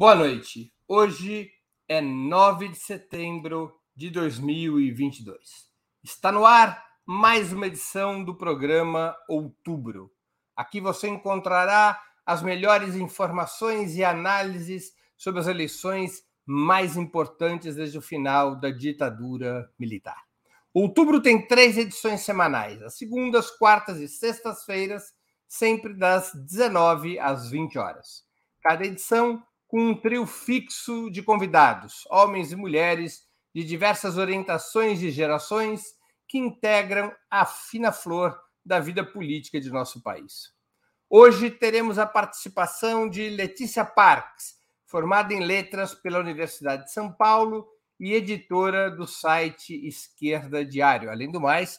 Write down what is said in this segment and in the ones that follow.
Boa noite. Hoje é 9 de setembro de 2022. Está no ar mais uma edição do programa Outubro. Aqui você encontrará as melhores informações e análises sobre as eleições mais importantes desde o final da ditadura militar. Outubro tem três edições semanais, as segundas, quartas e sextas-feiras, sempre das 19 às 20 horas. Cada edição com um trio fixo de convidados, homens e mulheres de diversas orientações e gerações que integram a fina flor da vida política de nosso país. Hoje teremos a participação de Letícia Parques, formada em letras pela Universidade de São Paulo e editora do site Esquerda Diário. Além do mais,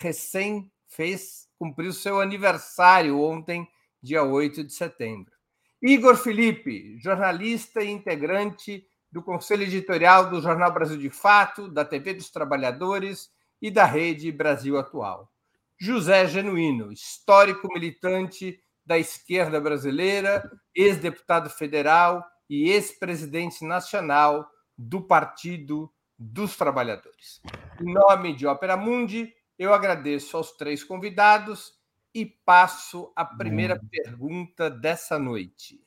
recém fez cumpriu seu aniversário ontem, dia 8 de setembro. Igor Felipe, jornalista e integrante do Conselho Editorial do Jornal Brasil de Fato, da TV dos Trabalhadores e da Rede Brasil Atual. José Genuíno, histórico militante da esquerda brasileira, ex-deputado federal e ex-presidente nacional do Partido dos Trabalhadores. Em nome de Ópera Mundi, eu agradeço aos três convidados e passo a primeira hum. pergunta dessa noite.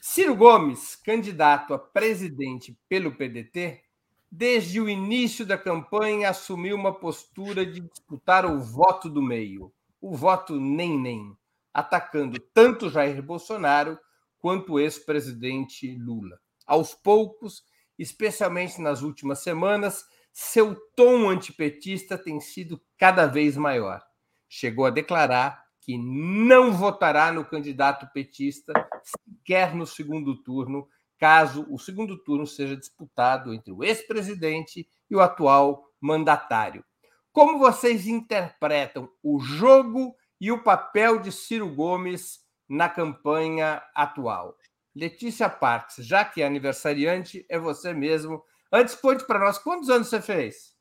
Ciro Gomes, candidato a presidente pelo PDT, desde o início da campanha assumiu uma postura de disputar o voto do meio, o voto nem-nem, atacando tanto Jair Bolsonaro quanto o ex-presidente Lula. Aos poucos, especialmente nas últimas semanas, seu tom antipetista tem sido cada vez maior chegou a declarar que não votará no candidato petista sequer no segundo turno, caso o segundo turno seja disputado entre o ex-presidente e o atual mandatário. Como vocês interpretam o jogo e o papel de Ciro Gomes na campanha atual? Letícia Parks, já que é aniversariante, é você mesmo. Antes, conte para nós quantos anos você fez?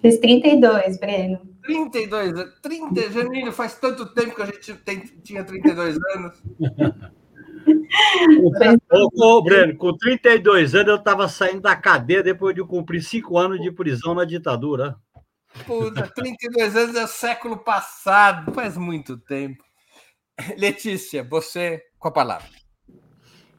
Fiz 32, Breno. 32 anos. 30, Janine, faz tanto tempo que a gente tem, tinha 32 anos. ô, ô, Breno, com 32 anos eu estava saindo da cadeia depois de cumprir 5 anos de prisão na ditadura. Puta, 32 anos é o século passado, faz muito tempo. Letícia, você com a palavra.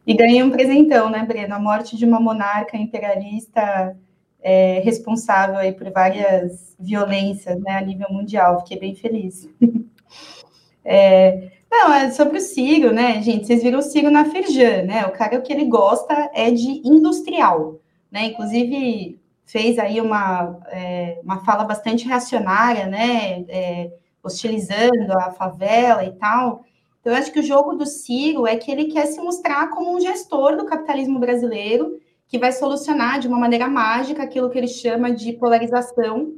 E ganhei um presentão, né, Breno? A morte de uma monarca imperialista é, responsável aí por várias violências né, a nível mundial. Fiquei bem feliz. é, não, é sobre o Ciro, né, gente? Vocês viram o Ciro na Firjan, né? O cara o que ele gosta é de industrial, né? Inclusive fez aí uma, é, uma fala bastante reacionária, né? É, hostilizando a favela e tal. Então, eu acho que o jogo do Ciro é que ele quer se mostrar como um gestor do capitalismo brasileiro que vai solucionar de uma maneira mágica aquilo que ele chama de polarização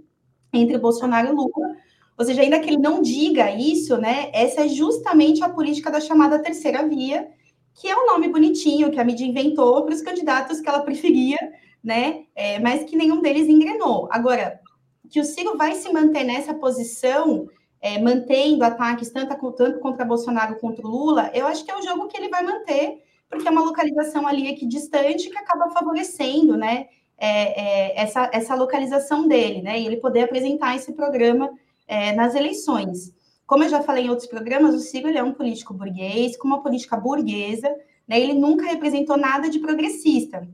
entre Bolsonaro e Lula. Ou seja, ainda que ele não diga isso, né, essa é justamente a política da chamada terceira via, que é um nome bonitinho que a mídia inventou para os candidatos que ela preferia, né, é, mas que nenhum deles engrenou. Agora, que o Ciro vai se manter nessa posição, é, mantendo ataques tanto, tanto contra Bolsonaro quanto Lula, eu acho que é o jogo que ele vai manter porque é uma localização ali aqui distante que acaba favorecendo, né, é, é, essa, essa localização dele, né, e ele poder apresentar esse programa é, nas eleições. Como eu já falei em outros programas, o Ciro é um político burguês, com uma política burguesa, né, ele nunca representou nada de progressista.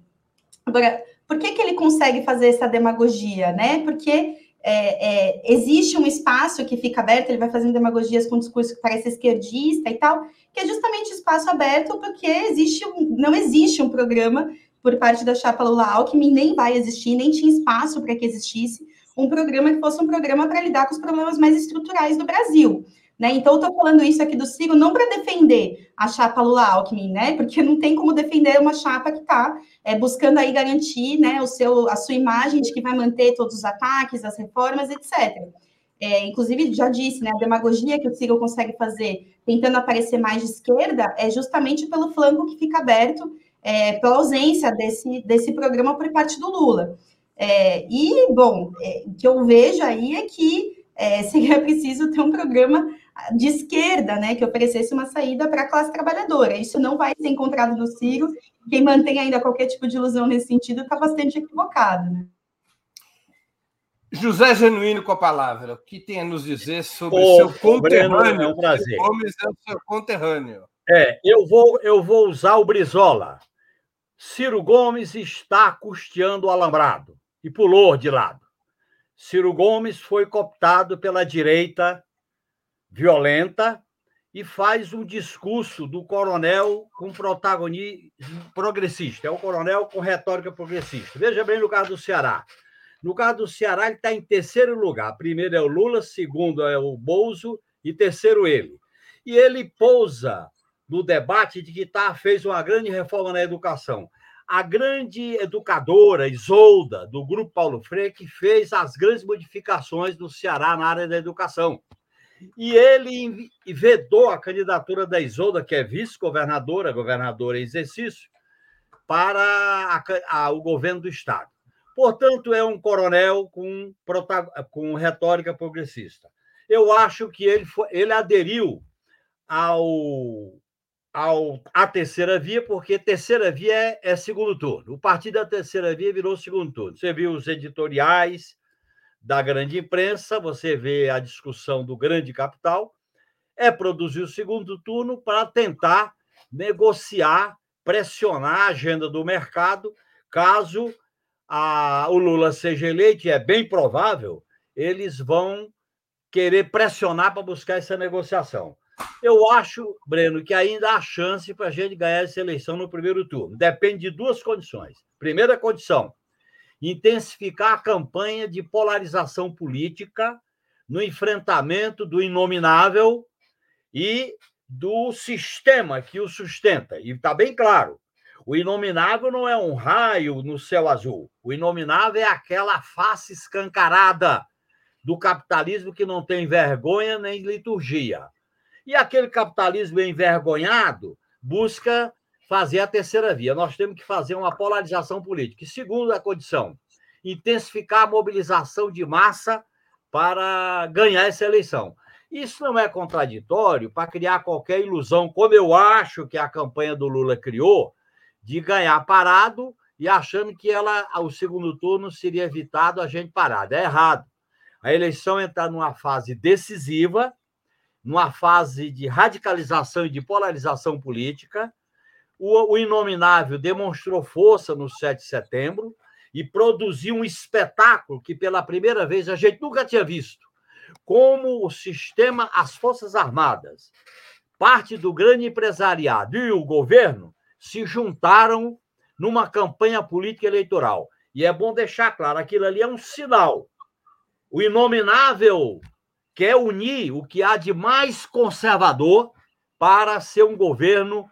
Agora, por que, que ele consegue fazer essa demagogia, né? Porque é, é, existe um espaço que fica aberto, ele vai fazendo demagogias com um discurso que parece esquerdista e tal, que é justamente espaço aberto porque existe um, não existe um programa por parte da chapa Lula Alckmin, nem vai existir, nem tinha espaço para que existisse um programa que fosse um programa para lidar com os problemas mais estruturais do Brasil. Né? Então, eu estou falando isso aqui do Ciro não para defender a chapa Lula-Alckmin, né? Porque não tem como defender uma chapa que está é, buscando aí garantir né, o seu, a sua imagem de que vai manter todos os ataques, as reformas, etc. É, inclusive, já disse, né, a demagogia que o Ciro consegue fazer tentando aparecer mais de esquerda é justamente pelo flanco que fica aberto é, pela ausência desse, desse programa por parte do Lula. É, e, bom, é, o que eu vejo aí é que é, seria preciso ter um programa de esquerda, né, que oferecesse uma saída para a classe trabalhadora. Isso não vai ser encontrado no Ciro. Quem mantém ainda qualquer tipo de ilusão nesse sentido está bastante equivocado. Né? José Genuíno com a palavra, o que tem a nos dizer sobre o seu conterrâneo? Breno, é um prazer. Gomes é o seu conterrâneo. É, eu vou, eu vou usar o Brizola. Ciro Gomes está custeando o alambrado e pulou de lado. Ciro Gomes foi cooptado pela direita violenta e faz um discurso do coronel com protagonismo progressista. É o coronel com retórica progressista. Veja bem no caso do Ceará. No caso do Ceará, ele está em terceiro lugar. Primeiro é o Lula, segundo é o Bolso e terceiro ele. E ele pousa no debate de que tá, fez uma grande reforma na educação. A grande educadora Isolda, do Grupo Paulo Freire, que fez as grandes modificações no Ceará na área da educação. E ele vedou a candidatura da Isolda, que é vice-governadora, governadora em exercício, para a, a, o governo do Estado. Portanto, é um coronel com, com retórica progressista. Eu acho que ele, foi, ele aderiu ao, ao, à terceira via, porque terceira via é, é, segundo turno. O partido da terceira via virou segundo turno. Você viu os editoriais da grande imprensa, você vê a discussão do grande capital, é produzir o segundo turno para tentar negociar, pressionar a agenda do mercado, caso a, o Lula seja eleito, e é bem provável, eles vão querer pressionar para buscar essa negociação. Eu acho, Breno, que ainda há chance para a gente ganhar essa eleição no primeiro turno. Depende de duas condições. Primeira condição: intensificar a campanha de polarização política no enfrentamento do inominável e do sistema que o sustenta. E está bem claro: o inominável não é um raio no céu azul. O inominável é aquela face escancarada do capitalismo que não tem vergonha nem liturgia. E aquele capitalismo envergonhado busca fazer a terceira via. Nós temos que fazer uma polarização política. E segunda condição, intensificar a mobilização de massa para ganhar essa eleição. Isso não é contraditório para criar qualquer ilusão, como eu acho que a campanha do Lula criou, de ganhar parado e achando que ela, o segundo turno seria evitado a gente parado. É errado. A eleição entra numa fase decisiva numa fase de radicalização e de polarização política. O, o Inominável demonstrou força no 7 de setembro e produziu um espetáculo que, pela primeira vez, a gente nunca tinha visto. Como o sistema, as Forças Armadas, parte do grande empresariado e o governo se juntaram numa campanha política eleitoral. E é bom deixar claro: aquilo ali é um sinal. O inominável quer unir o que há de mais conservador para ser um governo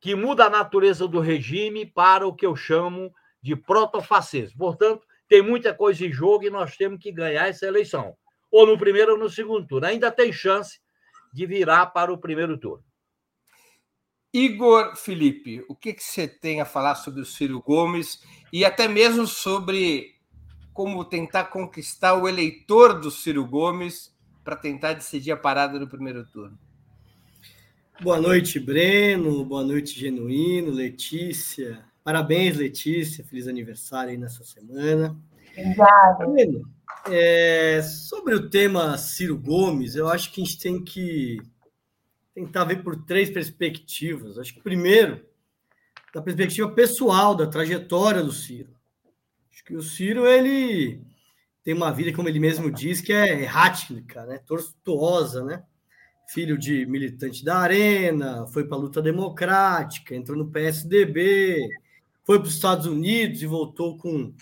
que muda a natureza do regime para o que eu chamo de protofascismo. Portanto, tem muita coisa em jogo e nós temos que ganhar essa eleição. Ou no primeiro ou no segundo turno. Ainda tem chance de virar para o primeiro turno. Igor Felipe, o que, que você tem a falar sobre o Ciro Gomes e até mesmo sobre como tentar conquistar o eleitor do Ciro Gomes para tentar decidir a parada no primeiro turno. Boa noite, Breno. Boa noite, Genuíno, Letícia. Parabéns, Letícia. Feliz aniversário aí nessa semana. Obrigada. Breno, é, sobre o tema Ciro Gomes, eu acho que a gente tem que tentar ver por três perspectivas. Acho que, primeiro, da perspectiva pessoal, da trajetória do Ciro. Acho que o Ciro, ele tem uma vida, como ele mesmo diz, que é errática, né? tortuosa, né? Filho de militante da Arena, foi para a luta democrática, entrou no PSDB, foi para os Estados Unidos e voltou com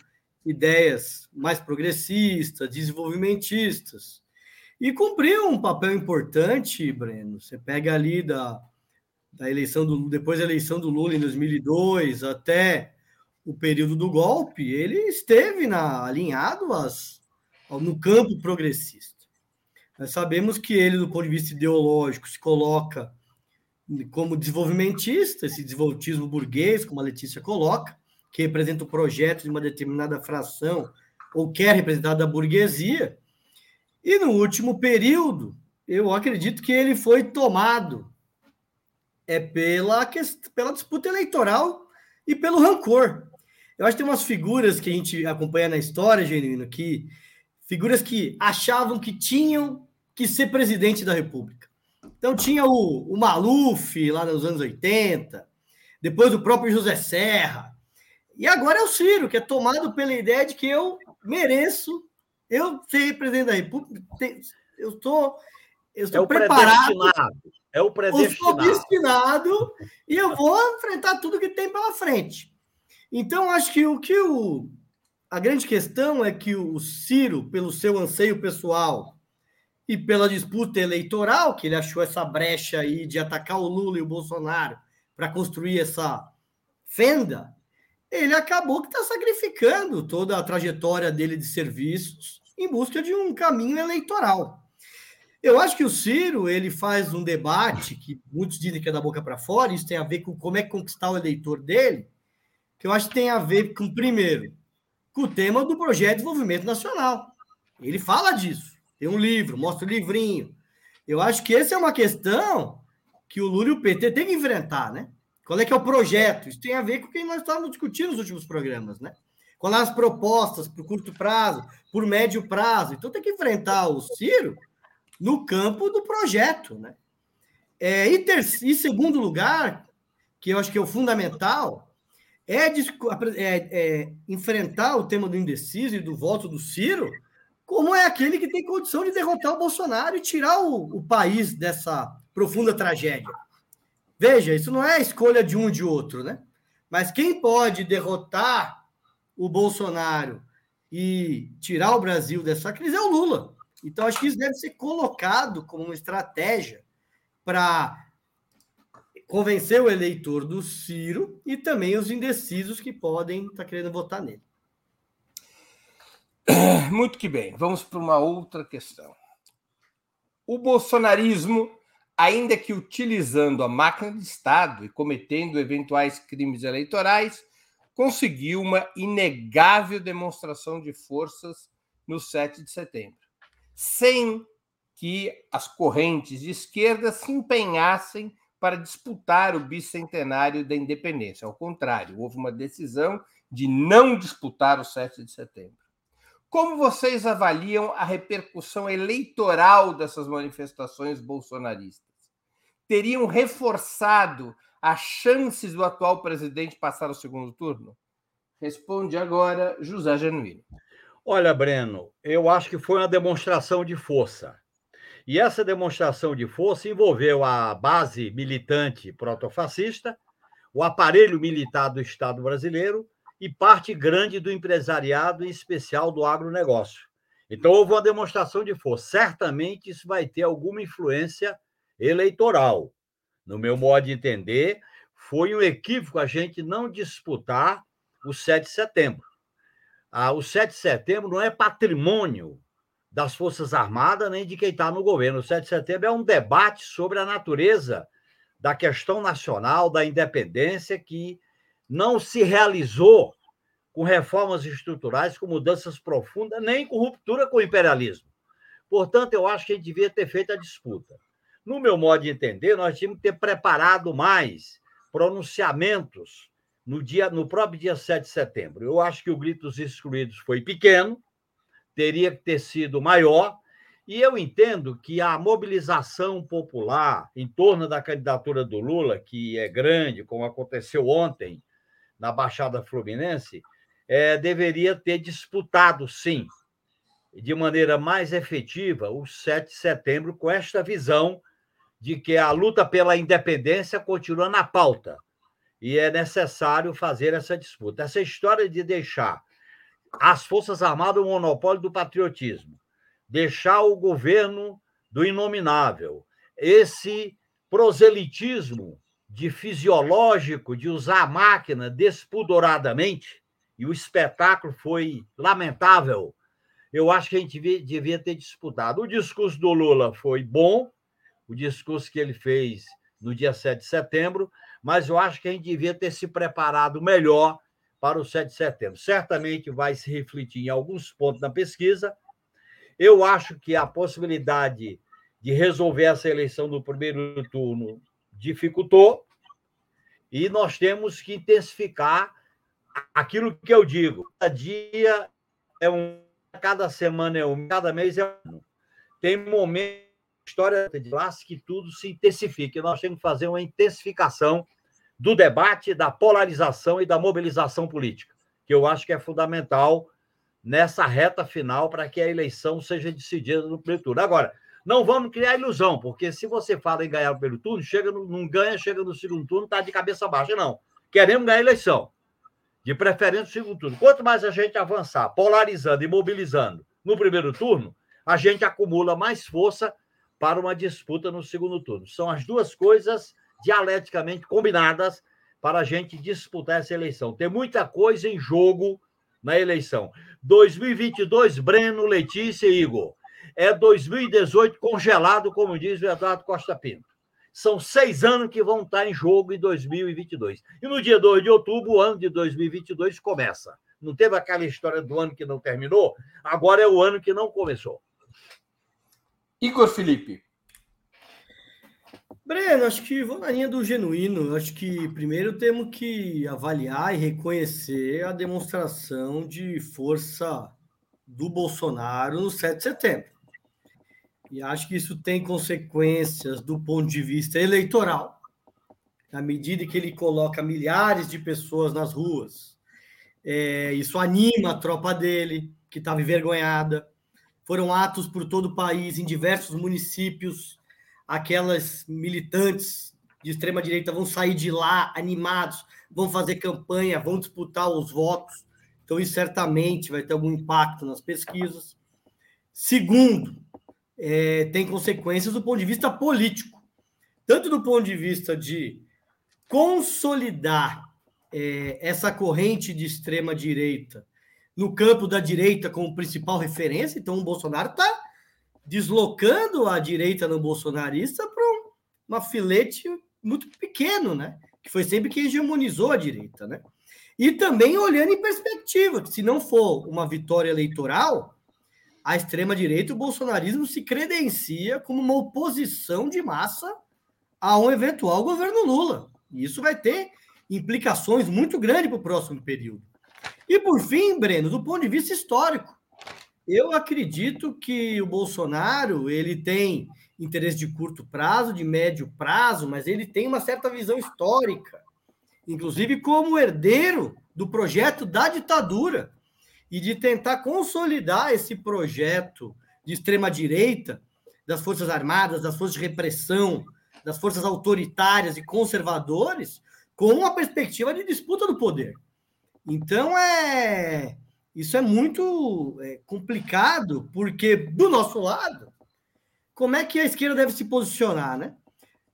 ideias mais progressistas, desenvolvimentistas. E cumpriu um papel importante, Breno. Você pega ali da, da eleição do depois da eleição do Lula em 2002 até o período do golpe, ele esteve na, alinhado às, no campo progressista. Nós sabemos que ele, do ponto de vista ideológico, se coloca como desenvolvimentista, esse desenvolvimentismo burguês, como a Letícia coloca, que representa o projeto de uma determinada fração ou quer representar da burguesia. E no último período, eu acredito que ele foi tomado é pela, pela disputa eleitoral e pelo rancor. Eu acho que tem umas figuras que a gente acompanha na história, Genuíno, que figuras que achavam que tinham que ser presidente da República. Então tinha o, o Maluf lá nos anos 80, depois o próprio José Serra, e agora é o Ciro, que é tomado pela ideia de que eu mereço, eu ser presidente da República, eu estou eu estou é preparado. É o predestinado. Eu estou destinado e eu vou enfrentar tudo que tem pela frente. Então, acho que o que o. A grande questão é que o Ciro, pelo seu anseio pessoal e pela disputa eleitoral, que ele achou essa brecha aí de atacar o Lula e o Bolsonaro para construir essa fenda, ele acabou que está sacrificando toda a trajetória dele de serviços em busca de um caminho eleitoral. Eu acho que o Ciro ele faz um debate que muitos dizem que é da boca para fora, isso tem a ver com como é conquistar o eleitor dele, que eu acho que tem a ver com, primeiro, com o tema do projeto de desenvolvimento nacional. Ele fala disso, tem um livro, mostra o livrinho. Eu acho que essa é uma questão que o Lula e o PT têm que enfrentar, né? Qual é que é o projeto? Isso tem a ver com o que nós estávamos discutindo nos últimos programas, né? Qual é as propostas para o curto prazo, por médio prazo. Então tem que enfrentar o Ciro no campo do projeto, né? É, e, ter, segundo lugar, que eu acho que é o fundamental, é, é, é, enfrentar o tema do indeciso e do voto do Ciro como é aquele que tem condição de derrotar o Bolsonaro e tirar o, o país dessa profunda tragédia. Veja, isso não é a escolha de um ou de outro, né? Mas quem pode derrotar o Bolsonaro e tirar o Brasil dessa crise é o Lula. Então, acho que isso deve ser colocado como uma estratégia para convencer o eleitor do Ciro e também os indecisos que podem estar tá querendo votar nele. Muito que bem. Vamos para uma outra questão. O bolsonarismo ainda que utilizando a máquina de Estado e cometendo eventuais crimes eleitorais, conseguiu uma inegável demonstração de forças no 7 de setembro, sem que as correntes de esquerda se empenhassem para disputar o bicentenário da independência. Ao contrário, houve uma decisão de não disputar o 7 de setembro. Como vocês avaliam a repercussão eleitoral dessas manifestações bolsonaristas? teriam reforçado as chances do atual presidente passar o segundo turno? Responde agora José Genuíno. Olha, Breno, eu acho que foi uma demonstração de força. E essa demonstração de força envolveu a base militante protofascista, o aparelho militar do Estado brasileiro e parte grande do empresariado, em especial do agronegócio. Então, houve uma demonstração de força. Certamente isso vai ter alguma influência eleitoral. No meu modo de entender, foi um equívoco a gente não disputar o 7 de setembro. Ah, o 7 de setembro não é patrimônio das Forças Armadas nem de quem está no governo. O 7 de setembro é um debate sobre a natureza da questão nacional, da independência, que não se realizou com reformas estruturais, com mudanças profundas, nem com ruptura com o imperialismo. Portanto, eu acho que a gente devia ter feito a disputa. No meu modo de entender, nós tínhamos que ter preparado mais pronunciamentos no dia, no próprio dia 7 de setembro. Eu acho que o grito dos excluídos foi pequeno, teria que ter sido maior, e eu entendo que a mobilização popular em torno da candidatura do Lula, que é grande, como aconteceu ontem na Baixada Fluminense, é, deveria ter disputado, sim, de maneira mais efetiva, o 7 de setembro, com esta visão de que a luta pela independência continua na pauta e é necessário fazer essa disputa. Essa história de deixar as Forças Armadas o monopólio do patriotismo, deixar o governo do inominável, esse proselitismo de fisiológico de usar a máquina despudoradamente, e o espetáculo foi lamentável. Eu acho que a gente devia, ter disputado. O discurso do Lula foi bom, o discurso que ele fez no dia 7 de setembro, mas eu acho que a gente devia ter se preparado melhor para o 7 de setembro. Certamente vai se refletir em alguns pontos na pesquisa. Eu acho que a possibilidade de resolver essa eleição no primeiro turno dificultou, e nós temos que intensificar aquilo que eu digo. Cada dia é um, cada semana é um, cada mês é um. Tem momento história de classe que tudo se intensifica. E nós temos que fazer uma intensificação do debate, da polarização e da mobilização política, que eu acho que é fundamental nessa reta final para que a eleição seja decidida no primeiro turno. Agora, não vamos criar ilusão, porque se você fala em ganhar o primeiro turno, chega no, não ganha, chega no segundo turno, está de cabeça baixa, não. Queremos ganhar a eleição, de preferência no segundo turno. Quanto mais a gente avançar, polarizando e mobilizando no primeiro turno, a gente acumula mais força para uma disputa no segundo turno. São as duas coisas dialeticamente combinadas para a gente disputar essa eleição. Tem muita coisa em jogo na eleição. 2022, Breno, Letícia e Igor. É 2018 congelado, como diz o Eduardo Costa Pinto. São seis anos que vão estar em jogo em 2022. E no dia 2 de outubro, o ano de 2022 começa. Não teve aquela história do ano que não terminou? Agora é o ano que não começou. Igor Felipe. Breno, acho que vou na linha do genuíno. Acho que primeiro temos que avaliar e reconhecer a demonstração de força do Bolsonaro no 7 de setembro. E acho que isso tem consequências do ponto de vista eleitoral, na medida que ele coloca milhares de pessoas nas ruas. É, isso anima a tropa dele, que estava envergonhada. Foram atos por todo o país, em diversos municípios. Aquelas militantes de extrema direita vão sair de lá animados, vão fazer campanha, vão disputar os votos. Então, isso certamente vai ter algum impacto nas pesquisas. Segundo, é, tem consequências do ponto de vista político, tanto do ponto de vista de consolidar é, essa corrente de extrema direita no campo da direita como principal referência. Então, o Bolsonaro está deslocando a direita no bolsonarista para um, uma filete muito pequeno, né? Que foi sempre quem hegemonizou a direita, né? E também olhando em perspectiva, que se não for uma vitória eleitoral, a extrema-direita, o bolsonarismo se credencia como uma oposição de massa a um eventual governo Lula. E isso vai ter implicações muito grandes para o próximo período. E por fim, Breno, do ponto de vista histórico, eu acredito que o Bolsonaro ele tem interesse de curto prazo, de médio prazo, mas ele tem uma certa visão histórica, inclusive como herdeiro do projeto da ditadura e de tentar consolidar esse projeto de extrema direita das forças armadas, das forças de repressão, das forças autoritárias e conservadores, com uma perspectiva de disputa do poder. Então é isso é muito é, complicado, porque do nosso lado, como é que a esquerda deve se posicionar, né?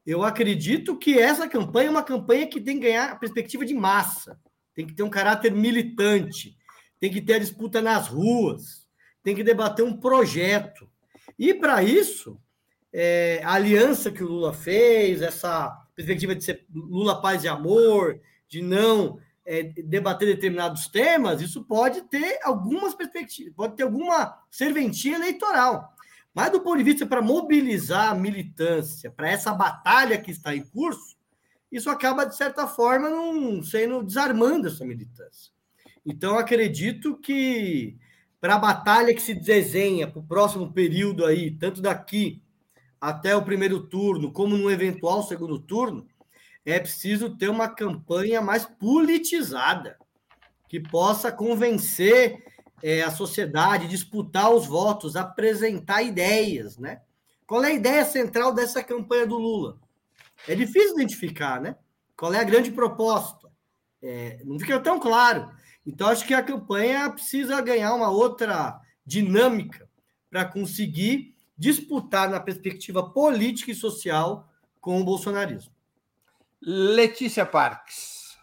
Eu acredito que essa campanha é uma campanha que tem que ganhar a perspectiva de massa, tem que ter um caráter militante, tem que ter a disputa nas ruas, tem que debater um projeto. E para isso, é, a aliança que o Lula fez, essa perspectiva de ser Lula paz e amor, de não é, debater determinados temas, isso pode ter algumas perspectivas, pode ter alguma serventia eleitoral. Mas do ponto de vista para mobilizar a militância para essa batalha que está em curso, isso acaba, de certa forma, não sendo desarmando essa militância. Então, acredito que para a batalha que se desenha para o próximo período aí, tanto daqui até o primeiro turno, como no eventual segundo turno, é preciso ter uma campanha mais politizada, que possa convencer é, a sociedade, disputar os votos, apresentar ideias, né? Qual é a ideia central dessa campanha do Lula? É difícil identificar, né? Qual é a grande proposta? É, não fica tão claro. Então, acho que a campanha precisa ganhar uma outra dinâmica para conseguir disputar na perspectiva política e social com o bolsonarismo. Letícia Parques.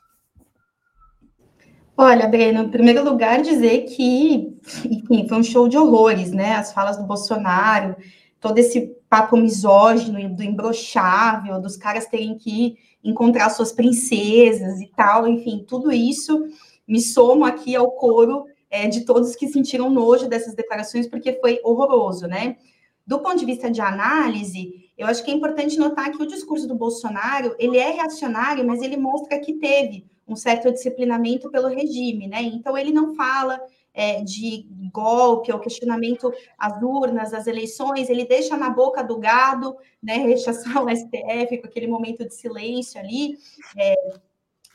Olha, Breno, em primeiro lugar, dizer que enfim, foi um show de horrores, né? As falas do Bolsonaro, todo esse papo misógino, do imbrochável, dos caras terem que encontrar suas princesas e tal, enfim, tudo isso me somo aqui ao coro é, de todos que sentiram nojo dessas declarações, porque foi horroroso, né? do ponto de vista de análise, eu acho que é importante notar que o discurso do Bolsonaro, ele é reacionário, mas ele mostra que teve um certo disciplinamento pelo regime, né? Então, ele não fala é, de golpe ou questionamento às urnas, às eleições, ele deixa na boca do gado, né, rechaçar o STF com aquele momento de silêncio ali, é,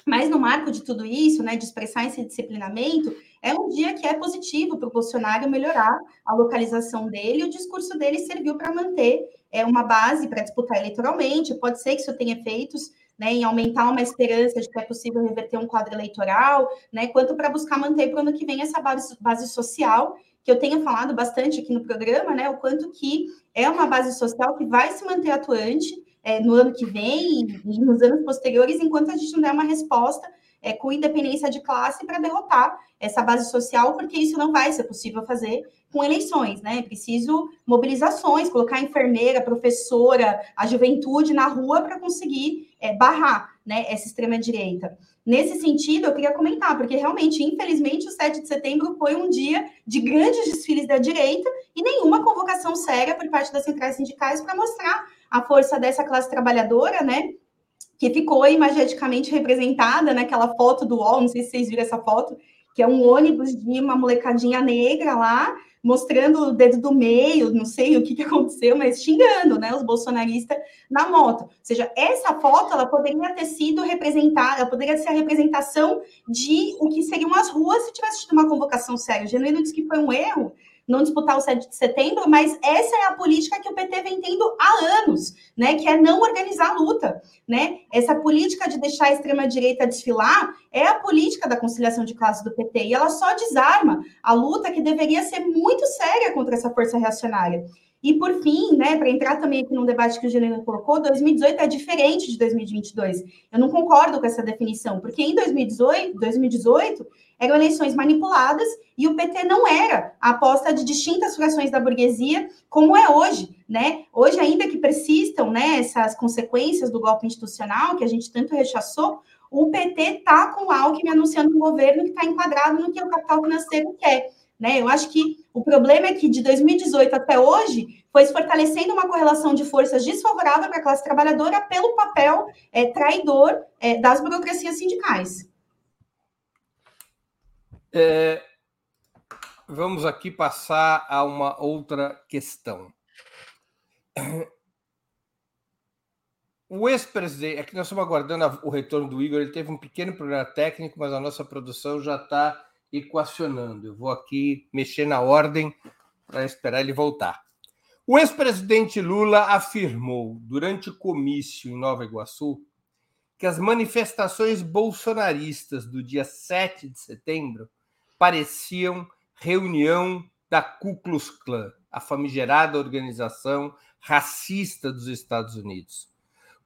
mas no marco de tudo isso, né, de expressar esse disciplinamento, é um dia que é positivo para o Bolsonaro melhorar a localização dele, o discurso dele serviu para manter é, uma base para disputar eleitoralmente, pode ser que isso tenha efeitos né, em aumentar uma esperança de que é possível reverter um quadro eleitoral, né, quanto para buscar manter para o ano que vem essa base, base social, que eu tenho falado bastante aqui no programa, né, o quanto que é uma base social que vai se manter atuante é, no ano que vem e nos anos posteriores, enquanto a gente não der uma resposta é, com independência de classe para derrotar essa base social, porque isso não vai ser possível fazer com eleições, né? É preciso mobilizações, colocar enfermeira, professora, a juventude na rua para conseguir é, barrar né, essa extrema-direita. Nesse sentido, eu queria comentar, porque realmente, infelizmente, o 7 de setembro foi um dia de grandes desfiles da direita e nenhuma convocação séria por parte das centrais sindicais para mostrar a força dessa classe trabalhadora, né? Que ficou imageticamente representada naquela foto do UOL, não sei se vocês viram essa foto, que é um ônibus de uma molecadinha negra lá, mostrando o dedo do meio, não sei o que, que aconteceu, mas xingando, né, os bolsonaristas na moto. Ou seja, essa foto, ela poderia ter sido representada, poderia ser a representação de o que seriam as ruas se tivesse tido uma convocação séria. O Genuíno disse que foi um erro, não disputar o 7 de setembro, mas essa é a política que o PT vem tendo há anos, né? Que é não organizar a luta, né? Essa política de deixar a extrema-direita desfilar é a política da conciliação de classes do PT, e ela só desarma a luta que deveria ser muito séria contra essa força reacionária. E por fim, né, para entrar também aqui num debate que o Juliano colocou, 2018 é diferente de 2022. Eu não concordo com essa definição, porque em 2018, 2018 eram eleições manipuladas e o PT não era a aposta de distintas frações da burguesia como é hoje, né? Hoje, ainda que persistam né, essas consequências do golpe institucional que a gente tanto rechaçou, o PT está com o Alckmin anunciando um governo que está enquadrado no que o capital financeiro quer. Né? Eu acho que o problema é que de 2018 até hoje foi se fortalecendo uma correlação de forças desfavorável para a classe trabalhadora pelo papel é, traidor é, das burocracias sindicais. É, vamos aqui passar a uma outra questão. O ex-presidente, é que nós estamos aguardando o retorno do Igor, ele teve um pequeno problema técnico, mas a nossa produção já está equacionando. Eu vou aqui mexer na ordem para esperar ele voltar. O ex-presidente Lula afirmou durante o comício em Nova Iguaçu que as manifestações bolsonaristas do dia 7 de setembro pareciam reunião da Ku Klux Klan, a famigerada organização racista dos Estados Unidos.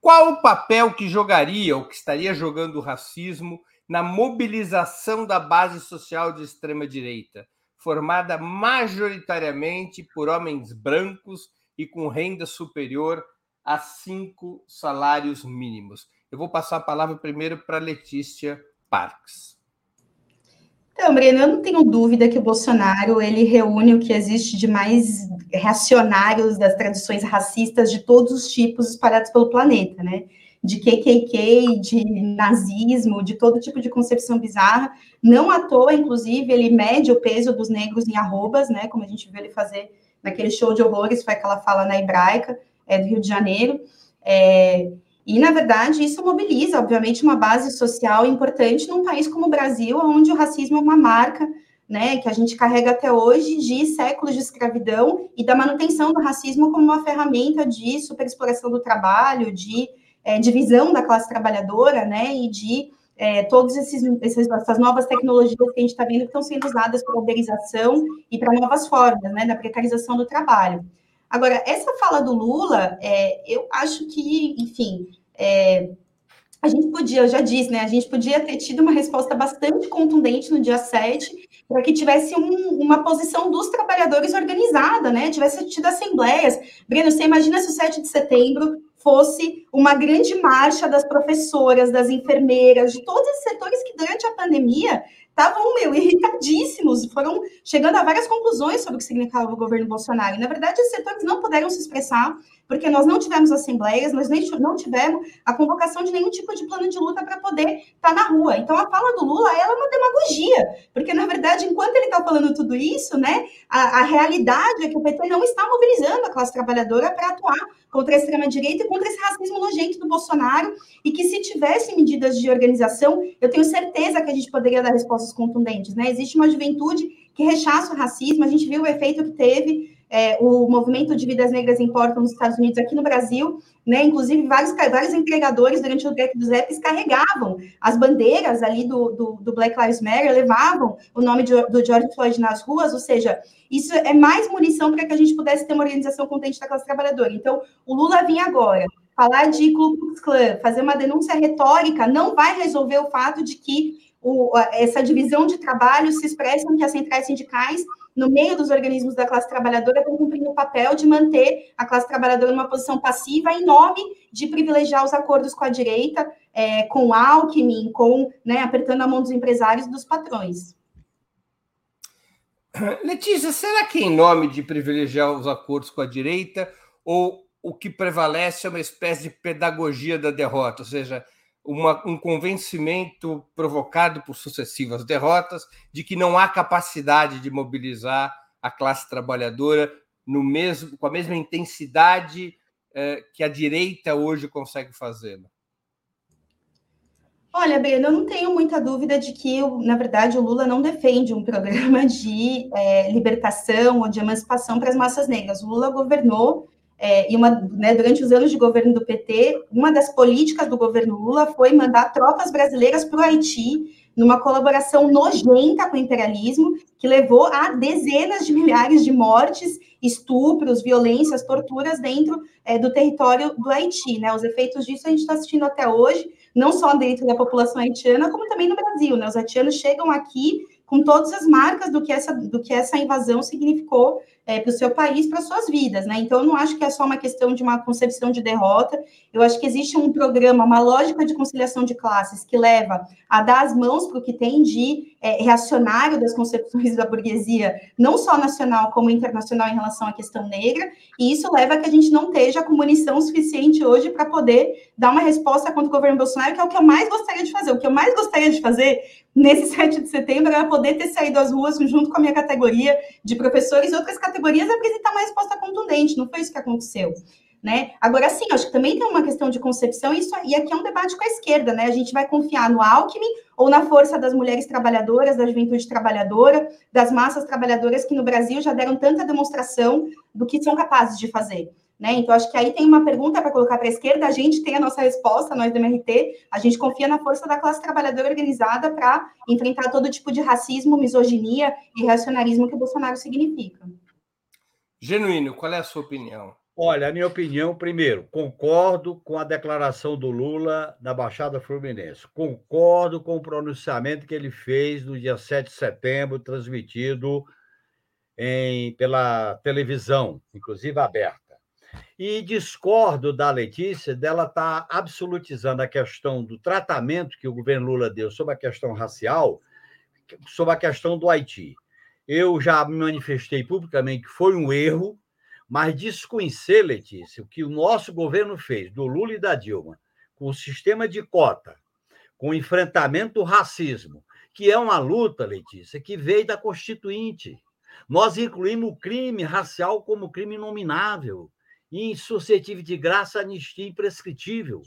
Qual o papel que jogaria ou que estaria jogando o racismo na mobilização da base social de extrema direita, formada majoritariamente por homens brancos e com renda superior a cinco salários mínimos? Eu vou passar a palavra primeiro para Letícia Parks. Então, Breno, eu não tenho dúvida que o Bolsonaro ele reúne o que existe de mais reacionários das tradições racistas de todos os tipos espalhados pelo planeta, né? De KKK, de nazismo, de todo tipo de concepção bizarra. Não à toa, inclusive, ele mede o peso dos negros em arrobas, né? Como a gente viu ele fazer naquele show de horrores, foi aquela fala na hebraica, é, do Rio de Janeiro. É, e, na verdade, isso mobiliza, obviamente, uma base social importante num país como o Brasil, onde o racismo é uma marca né, que a gente carrega até hoje de séculos de escravidão e da manutenção do racismo como uma ferramenta de superexploração do trabalho, de é, divisão da classe trabalhadora, né, e de é, todas essas novas tecnologias que a gente está vendo que estão sendo usadas para uberização e para novas formas, né, da precarização do trabalho. Agora, essa fala do Lula, é, eu acho que, enfim, é, a gente podia, eu já disse, né? A gente podia ter tido uma resposta bastante contundente no dia 7, para que tivesse um, uma posição dos trabalhadores organizada, né? Tivesse tido assembleias. Breno, você imagina se o 7 de setembro fosse uma grande marcha das professoras, das enfermeiras, de todos esses setores que durante a pandemia estavam, meu, irritadíssimos, foram chegando a várias conclusões sobre o que significava o governo Bolsonaro. E, na verdade, esses setores não puderam se expressar, porque nós não tivemos assembleias, nós nem, não tivemos a convocação de nenhum tipo de plano de luta para poder estar tá na rua. Então, a fala do Lula, ela é uma demagogia, porque, na verdade, enquanto ele está falando tudo isso, né, a, a realidade é que o PT não está mobilizando a classe trabalhadora para atuar contra a extrema-direita e contra esse racismo nojento do Bolsonaro, e que se tivesse medidas de organização, eu tenho certeza que a gente poderia dar respostas contundentes, né? Existe uma juventude que rechaça o racismo, a gente viu o efeito que teve é, o movimento de vidas negras importam nos Estados Unidos, aqui no Brasil, né? Inclusive, vários, vários entregadores durante o Black dos Apps carregavam as bandeiras ali do, do, do, Black Lives Matter, levavam o nome de, do George Floyd nas ruas, ou seja, isso é mais munição para que a gente pudesse ter uma organização contente da classe trabalhadora. Então, o Lula vinha agora. Falar de Ku Klux Klan, fazer uma denúncia retórica, não vai resolver o fato de que o, essa divisão de trabalho se expressa em que as centrais sindicais no meio dos organismos da classe trabalhadora, estão cumprindo o papel de manter a classe trabalhadora numa posição passiva em nome de privilegiar os acordos com a direita, é, com o Alckmin, com, né, apertando a mão dos empresários e dos patrões. Letícia, será que em nome de privilegiar os acordos com a direita, ou o que prevalece é uma espécie de pedagogia da derrota, ou seja, uma, um convencimento provocado por sucessivas derrotas de que não há capacidade de mobilizar a classe trabalhadora no mesmo, com a mesma intensidade eh, que a direita hoje consegue fazê-lo. Olha, Breno, eu não tenho muita dúvida de que, na verdade, o Lula não defende um programa de é, libertação ou de emancipação para as massas negras. O Lula governou é, e uma, né, durante os anos de governo do PT, uma das políticas do governo Lula foi mandar tropas brasileiras para o Haiti, numa colaboração nojenta com o imperialismo, que levou a dezenas de milhares de mortes, estupros, violências, torturas dentro é, do território do Haiti. Né? Os efeitos disso a gente está assistindo até hoje, não só dentro da população haitiana, como também no Brasil. Né? Os haitianos chegam aqui com todas as marcas do que essa, do que essa invasão significou é, para o seu país, para suas vidas, né? Então, eu não acho que é só uma questão de uma concepção de derrota, eu acho que existe um programa, uma lógica de conciliação de classes que leva a dar as mãos para o que tem de é, reacionário das concepções da burguesia, não só nacional como internacional em relação à questão negra, e isso leva a que a gente não esteja com munição suficiente hoje para poder dar uma resposta contra o governo Bolsonaro, que é o que eu mais gostaria de fazer. O que eu mais gostaria de fazer nesse 7 de setembro era poder ter saído às ruas junto com a minha categoria de professores e outras categorias e apresentar uma resposta contundente. Não foi isso que aconteceu. Né? Agora, sim, acho que também tem uma questão de concepção, isso, e aqui é um debate com a esquerda, né? A gente vai confiar no Alckmin ou na força das mulheres trabalhadoras, da juventude trabalhadora, das massas trabalhadoras que no Brasil já deram tanta demonstração do que são capazes de fazer. Né? Então, acho que aí tem uma pergunta para colocar para a esquerda, a gente tem a nossa resposta, nós do MRT, a gente confia na força da classe trabalhadora organizada para enfrentar todo tipo de racismo, misoginia e reacionarismo que o Bolsonaro significa. Genuíno, qual é a sua opinião? Olha, a minha opinião, primeiro, concordo com a declaração do Lula na Baixada Fluminense. Concordo com o pronunciamento que ele fez no dia 7 de setembro, transmitido em, pela televisão, inclusive aberta. E discordo da Letícia dela estar tá absolutizando a questão do tratamento que o governo Lula deu sobre a questão racial, sobre a questão do Haiti. Eu já me manifestei publicamente que foi um erro, mas desconhecer, Letícia, o que o nosso governo fez, do Lula e da Dilma, com o sistema de cota, com o enfrentamento do racismo, que é uma luta, Letícia, que veio da Constituinte. Nós incluímos o crime racial como crime nominável, insuscetível de graça, anistia imprescritível.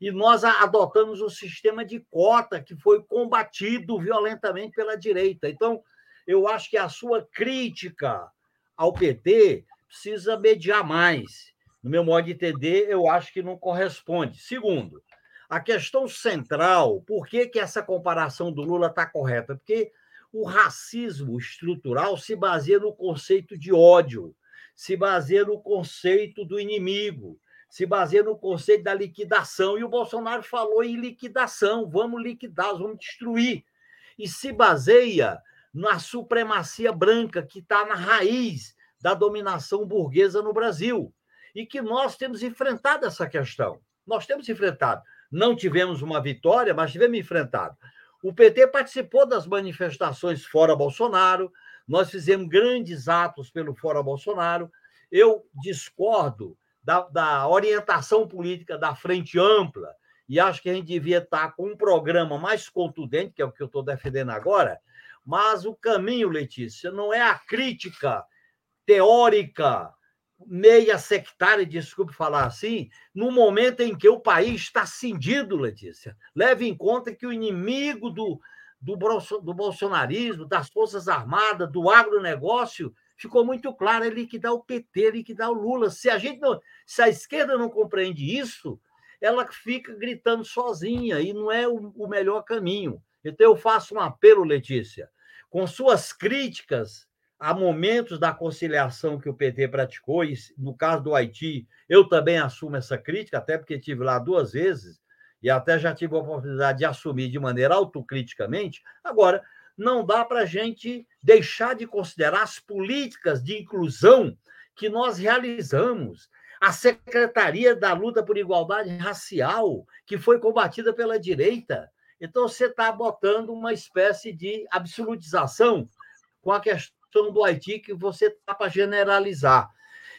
E nós adotamos o sistema de cota, que foi combatido violentamente pela direita. Então, eu acho que a sua crítica ao PT precisa mediar mais. No meu modo de entender, eu acho que não corresponde. Segundo, a questão central, por que, que essa comparação do Lula está correta? Porque o racismo estrutural se baseia no conceito de ódio, se baseia no conceito do inimigo, se baseia no conceito da liquidação. E o Bolsonaro falou em liquidação: vamos liquidar, vamos destruir. E se baseia na supremacia branca que está na raiz da dominação burguesa no Brasil. E que nós temos enfrentado essa questão. Nós temos enfrentado. Não tivemos uma vitória, mas tivemos enfrentado. O PT participou das manifestações fora Bolsonaro, nós fizemos grandes atos pelo fora Bolsonaro. Eu discordo da, da orientação política da Frente Ampla, e acho que a gente devia estar com um programa mais contundente, que é o que eu estou defendendo agora, mas o caminho, Letícia, não é a crítica teórica, meia sectária, desculpe falar assim, no momento em que o país está cindido, Letícia. Leve em conta que o inimigo do, do, do bolsonarismo, das Forças Armadas, do agronegócio, ficou muito claro, é liquidar o PT, liquidar o Lula. Se a gente não, se a esquerda não compreende isso, ela fica gritando sozinha e não é o, o melhor caminho. Então eu faço um apelo, Letícia, com suas críticas a momentos da conciliação que o PT praticou, e no caso do Haiti, eu também assumo essa crítica, até porque estive lá duas vezes, e até já tive a oportunidade de assumir de maneira autocriticamente. Agora, não dá para a gente deixar de considerar as políticas de inclusão que nós realizamos. A Secretaria da Luta por Igualdade Racial, que foi combatida pela direita. Então, você está botando uma espécie de absolutização com a questão do Haiti que você está para generalizar.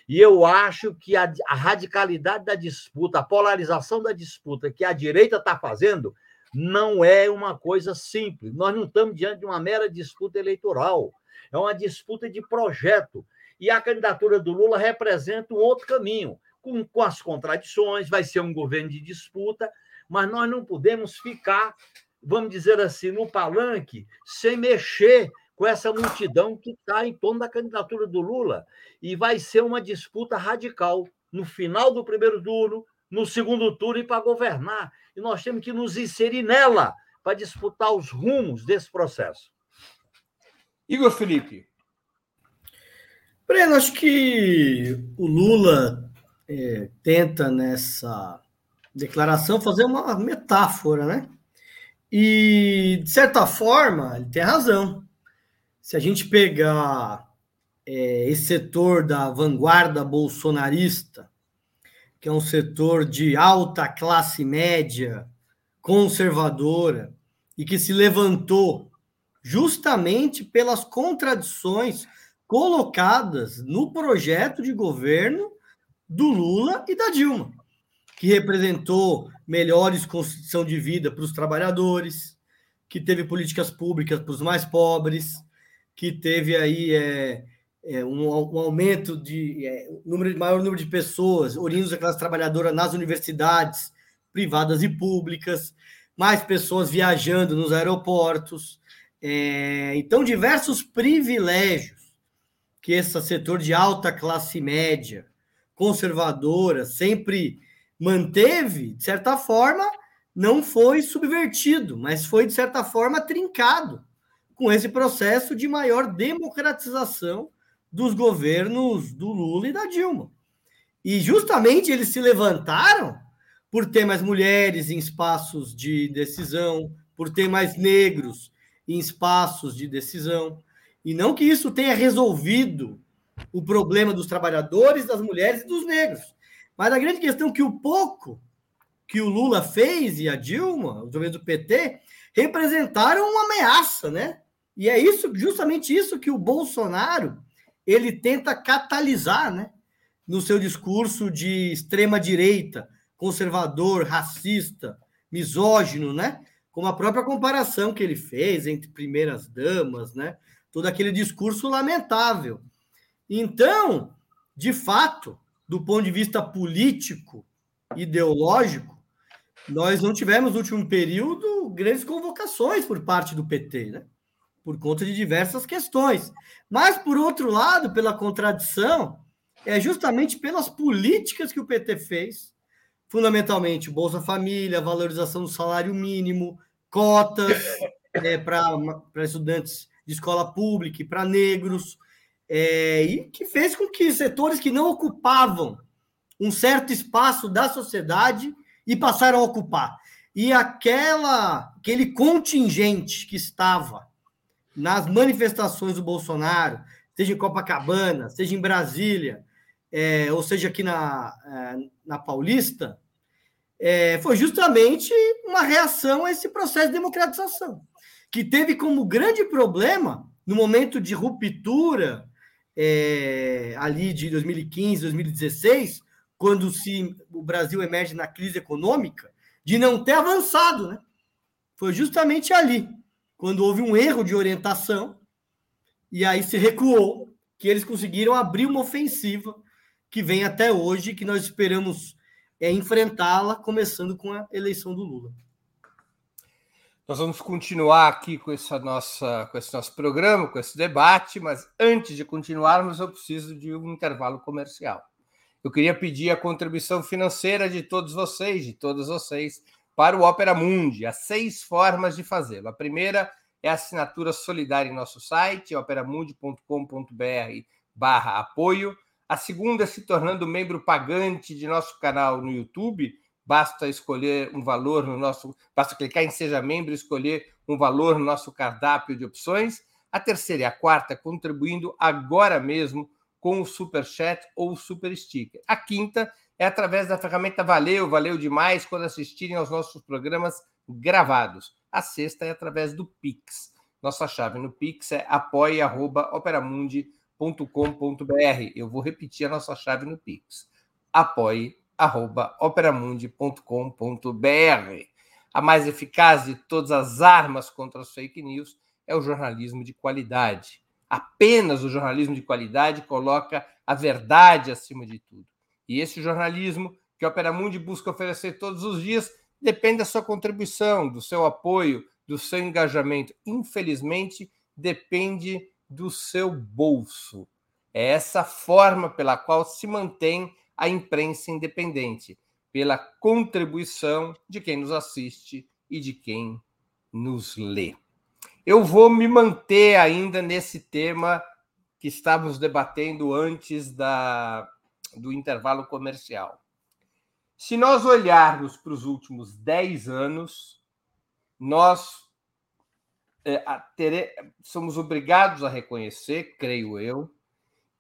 E eu acho que a, a, radicalidade da disputa, a polarização da disputa que a direita está fazendo, não é uma coisa simples. Nós não estamos diante de uma mera disputa eleitoral, é uma disputa de projeto. E a candidatura do Lula representa um outro caminho, com, com as contradições, vai ser um governo de disputa, mas nós não podemos ficar, vamos dizer assim, no palanque, sem mexer com essa multidão que está em torno da candidatura do Lula. E vai ser uma disputa radical. No final do primeiro turno, no segundo turno e para governar. E nós temos que nos inserir nela para disputar os rumos desse processo. Igor Felipe. Breno, acho que o Lula é, tenta nessa declaração fazer uma metáfora, né? E, de certa forma, ele tem razão. Se a gente pegar é, esse setor da vanguarda bolsonarista, que é um setor de alta classe média, conservadora, e que se levantou justamente pelas contradições colocadas no projeto de governo do Lula e da Dilma, que representou melhores condições de vida para os trabalhadores, que teve políticas públicas para os mais pobres, que teve aí é, é, um, um, aumento de é, número, maior número de pessoas oriundas da classe trabalhadora nas universidades privadas e públicas, mais pessoas viajando nos aeroportos. É, então, diversos privilégios que esse setor de alta classe média, conservadora, sempre manteve, de certa forma, não foi subvertido, mas foi, de certa forma, trincado com esse processo de maior democratização dos governos do Lula e da Dilma. E justamente eles se levantaram por ter mais mulheres em espaços de decisão, por ter mais negros em espaços de decisão. E não que isso tenha resolvido o problema dos trabalhadores, das mulheres e dos negros. Mas a grande questão é que o pouco que o Lula fez e a Dilma, o governo do PT, representaram uma ameaça, né? E é isso, justamente isso que o Bolsonaro ele tenta catalisar, né, no seu discurso de extrema direita, conservador, racista, misógino, né? Como a própria comparação que ele fez entre primeiras damas, né? Todo aquele discurso lamentável. Então, de fato, do ponto de vista político, ideológico, nós não tivemos no último período grandes convocações por parte do PT, né? por conta de diversas questões. Mas, por outro lado, pela contradição, é justamente pelas políticas que o PT fez, fundamentalmente Bolsa Família, valorização do salário mínimo, cotas é, para estudantes de escola pública e para negros, é, e que fez com que setores que não ocupavam um certo espaço da sociedade e passaram a ocupar. E aquela, aquele contingente que estava nas manifestações do Bolsonaro, seja em Copacabana, seja em Brasília, é, ou seja aqui na, é, na Paulista, é, foi justamente uma reação a esse processo de democratização. que teve como grande problema, no momento de ruptura é, ali de 2015, 2016, quando se, o Brasil emerge na crise econômica, de não ter avançado. Né? Foi justamente ali, quando houve um erro de orientação, e aí se recuou, que eles conseguiram abrir uma ofensiva que vem até hoje, que nós esperamos é, enfrentá-la, começando com a eleição do Lula. Nós vamos continuar aqui com, essa nossa, com esse nosso programa, com esse debate, mas antes de continuarmos, eu preciso de um intervalo comercial. Eu queria pedir a contribuição financeira de todos vocês, de todas vocês, para o Opera Mundi. Há seis formas de fazê-lo. A primeira é a assinatura solidária em nosso site, operamundi.com.br barra apoio. A segunda é se tornando membro pagante de nosso canal no YouTube, basta escolher um valor no nosso, basta clicar em seja membro e escolher um valor no nosso cardápio de opções. A terceira e a quarta contribuindo agora mesmo com o super chat ou o super sticker. A quinta é através da ferramenta Valeu, valeu demais quando assistirem aos nossos programas gravados. A sexta é através do Pix. Nossa chave no Pix é apoia@operamundi.com.br. Eu vou repetir a nossa chave no Pix. apoie arroba operamundi.com.br. A mais eficaz de todas as armas contra as fake news é o jornalismo de qualidade. Apenas o jornalismo de qualidade coloca a verdade acima de tudo. E esse jornalismo que a Operamundi busca oferecer todos os dias depende da sua contribuição, do seu apoio, do seu engajamento. Infelizmente, depende do seu bolso. É essa forma pela qual se mantém a imprensa independente, pela contribuição de quem nos assiste e de quem nos lê. Eu vou me manter ainda nesse tema que estávamos debatendo antes da, do intervalo comercial. Se nós olharmos para os últimos 10 anos, nós é, tere, somos obrigados a reconhecer, creio eu,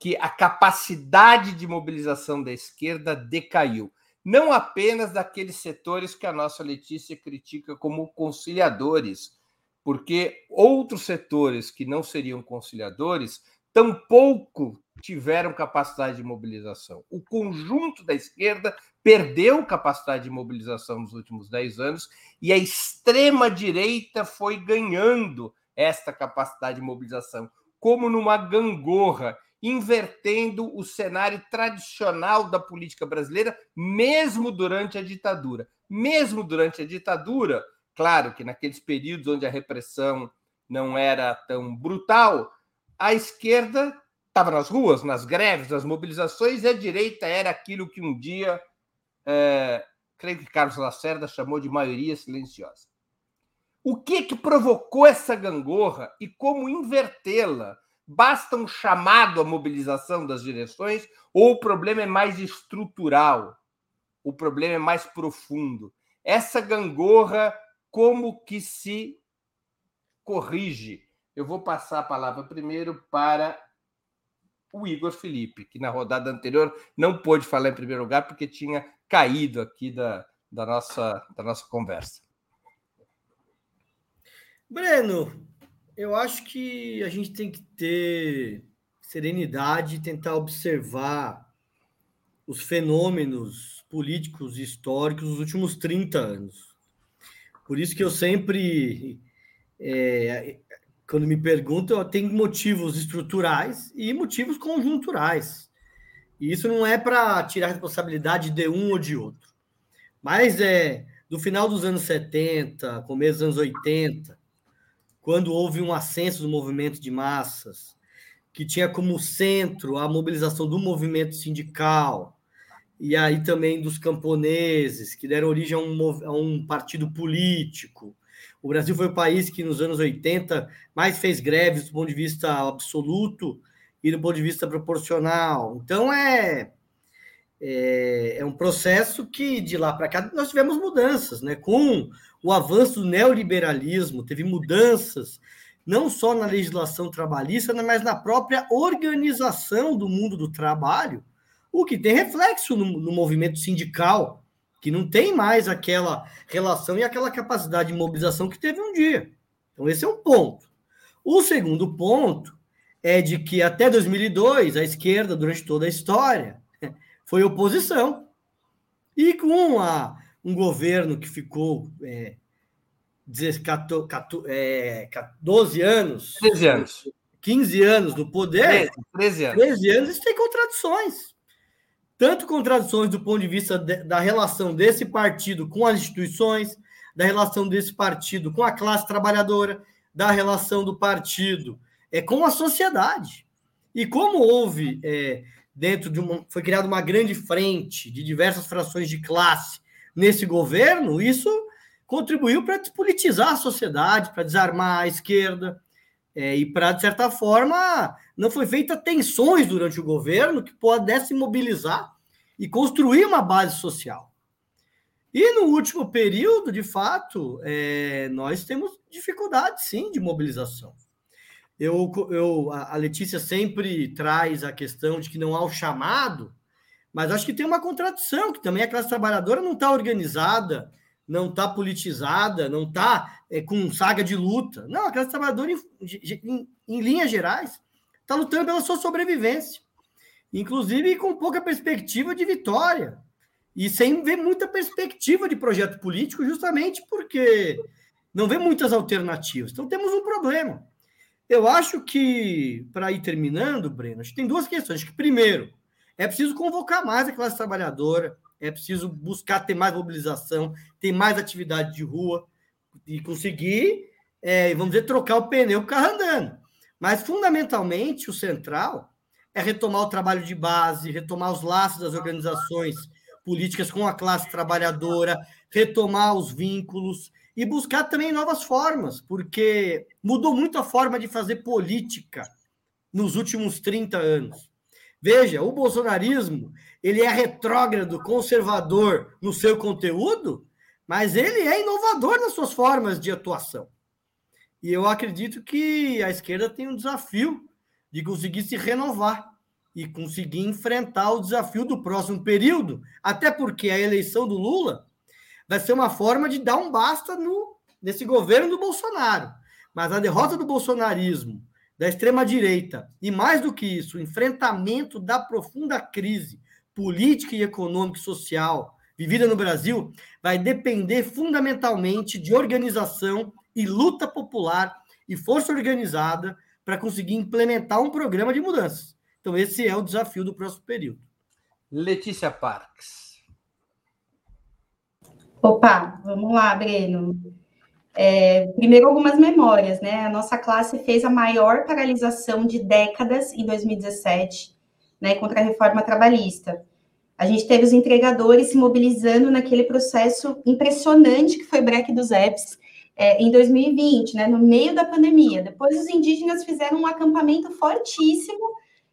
que a capacidade de mobilização da esquerda decaiu. Não apenas daqueles setores que a nossa Letícia critica como conciliadores, porque outros setores que não seriam conciliadores tampouco tiveram capacidade de mobilização. O conjunto da esquerda perdeu capacidade de mobilização nos últimos dez anos e a extrema-direita foi ganhando esta capacidade de mobilização, como numa gangorra invertendo o cenário tradicional da política brasileira, mesmo durante a ditadura. Mesmo durante a ditadura, claro que naqueles períodos onde a repressão não era tão brutal, a esquerda estava nas ruas, nas greves, nas mobilizações, e a direita era aquilo que um dia, é, creio que Carlos Lacerda chamou de maioria silenciosa. O que, que provocou essa gangorra e como invertê-la Basta um chamado à mobilização das direções ou o problema é mais estrutural? O problema é mais profundo. Essa gangorra, como que se corrige? Eu vou passar a palavra primeiro para o Igor Felipe, que na rodada anterior não pôde falar em primeiro lugar porque tinha caído aqui da, da, nossa, da nossa conversa. Breno, eu acho que a gente tem que ter serenidade e tentar observar os fenômenos políticos e históricos dos últimos 30 anos. Por isso que eu sempre, é, quando me perguntam, tenho motivos estruturais e motivos conjunturais. E isso não é para tirar a responsabilidade de um ou de outro. Mas é do final dos anos 70, começo dos anos 80, quando houve um ascenso do movimento de massas, que tinha como centro a mobilização do movimento sindical, e aí também dos camponeses, que deram origem a um, a um partido político. O Brasil foi o país que, nos anos 80, mais fez greves do ponto de vista absoluto e do ponto de vista proporcional. Então, é, é, é um processo que, de lá para cá, nós tivemos mudanças, né? com o avanço do neoliberalismo, teve mudanças não só na legislação trabalhista, mas na própria organização do mundo do trabalho, o que tem reflexo no, no movimento sindical, que não tem mais aquela relação e aquela capacidade de mobilização que teve um dia. Então, esse é um ponto. O segundo ponto é de que até 2002, a esquerda, durante toda a história, foi oposição. E com a, um governo que ficou é, 12 é, anos. 13 anos. 15 anos no poder. 13, 13 anos. 13 anos, isso tem contradições. Tanto contradições do ponto de vista de, da relação desse partido com as instituições, da relação desse partido com a classe trabalhadora, da relação do partido é, com a sociedade. E como houve é, dentro de uma. Foi criada uma grande frente de diversas frações de classe nesse governo, isso contribuiu para despolitizar a sociedade, para desarmar a esquerda, é, e para, de certa forma, não foi feita tensões durante o governo que pudessem mobilizar e construir uma base social. E no último período, de fato, é, nós temos dificuldade, sim, de mobilização. Eu, eu, a Letícia sempre traz a questão de que não há o chamado, mas acho que tem uma contradição, que também a classe trabalhadora não está organizada, não está politizada, não está é, com saga de luta. Não, a classe trabalhadora, em, em, em linhas gerais, está lutando pela sua sobrevivência, inclusive com pouca perspectiva de vitória e sem ver muita perspectiva de projeto político, justamente porque não vê muitas alternativas. Então temos um problema. Eu acho que, para ir terminando, Breno, acho que tem duas questões. Acho que, primeiro, é preciso convocar mais a classe trabalhadora, é preciso buscar ter mais mobilização, ter mais atividade de rua e conseguir, é, vamos dizer, trocar o pneu o carro andando. Mas, fundamentalmente, o central é retomar o trabalho de base, retomar os laços das organizações políticas com a classe trabalhadora, retomar os vínculos e buscar também novas formas, porque mudou muito a forma de fazer política nos últimos 30 anos. Veja, o bolsonarismo, ele é retrógrado, conservador no seu conteúdo, mas ele é inovador nas suas formas de atuação. E eu acredito que a esquerda tem um desafio de conseguir se renovar e conseguir enfrentar o desafio do próximo período, até porque a eleição do Lula vai ser uma forma de dar um basta no, nesse governo do Bolsonaro. Mas a derrota do bolsonarismo da extrema-direita, e mais do que isso, o enfrentamento da profunda crise política e econômica e social vivida no Brasil, vai depender fundamentalmente de organização e luta popular e força organizada para conseguir implementar um programa de mudanças. Então, esse é o desafio do próximo período. Letícia Parques. Opa, vamos lá, Breno. É, primeiro, algumas memórias, né? A nossa classe fez a maior paralisação de décadas em 2017, né, contra a reforma trabalhista. A gente teve os entregadores se mobilizando naquele processo impressionante que foi o break dos apps é, em 2020, né, no meio da pandemia. Depois, os indígenas fizeram um acampamento fortíssimo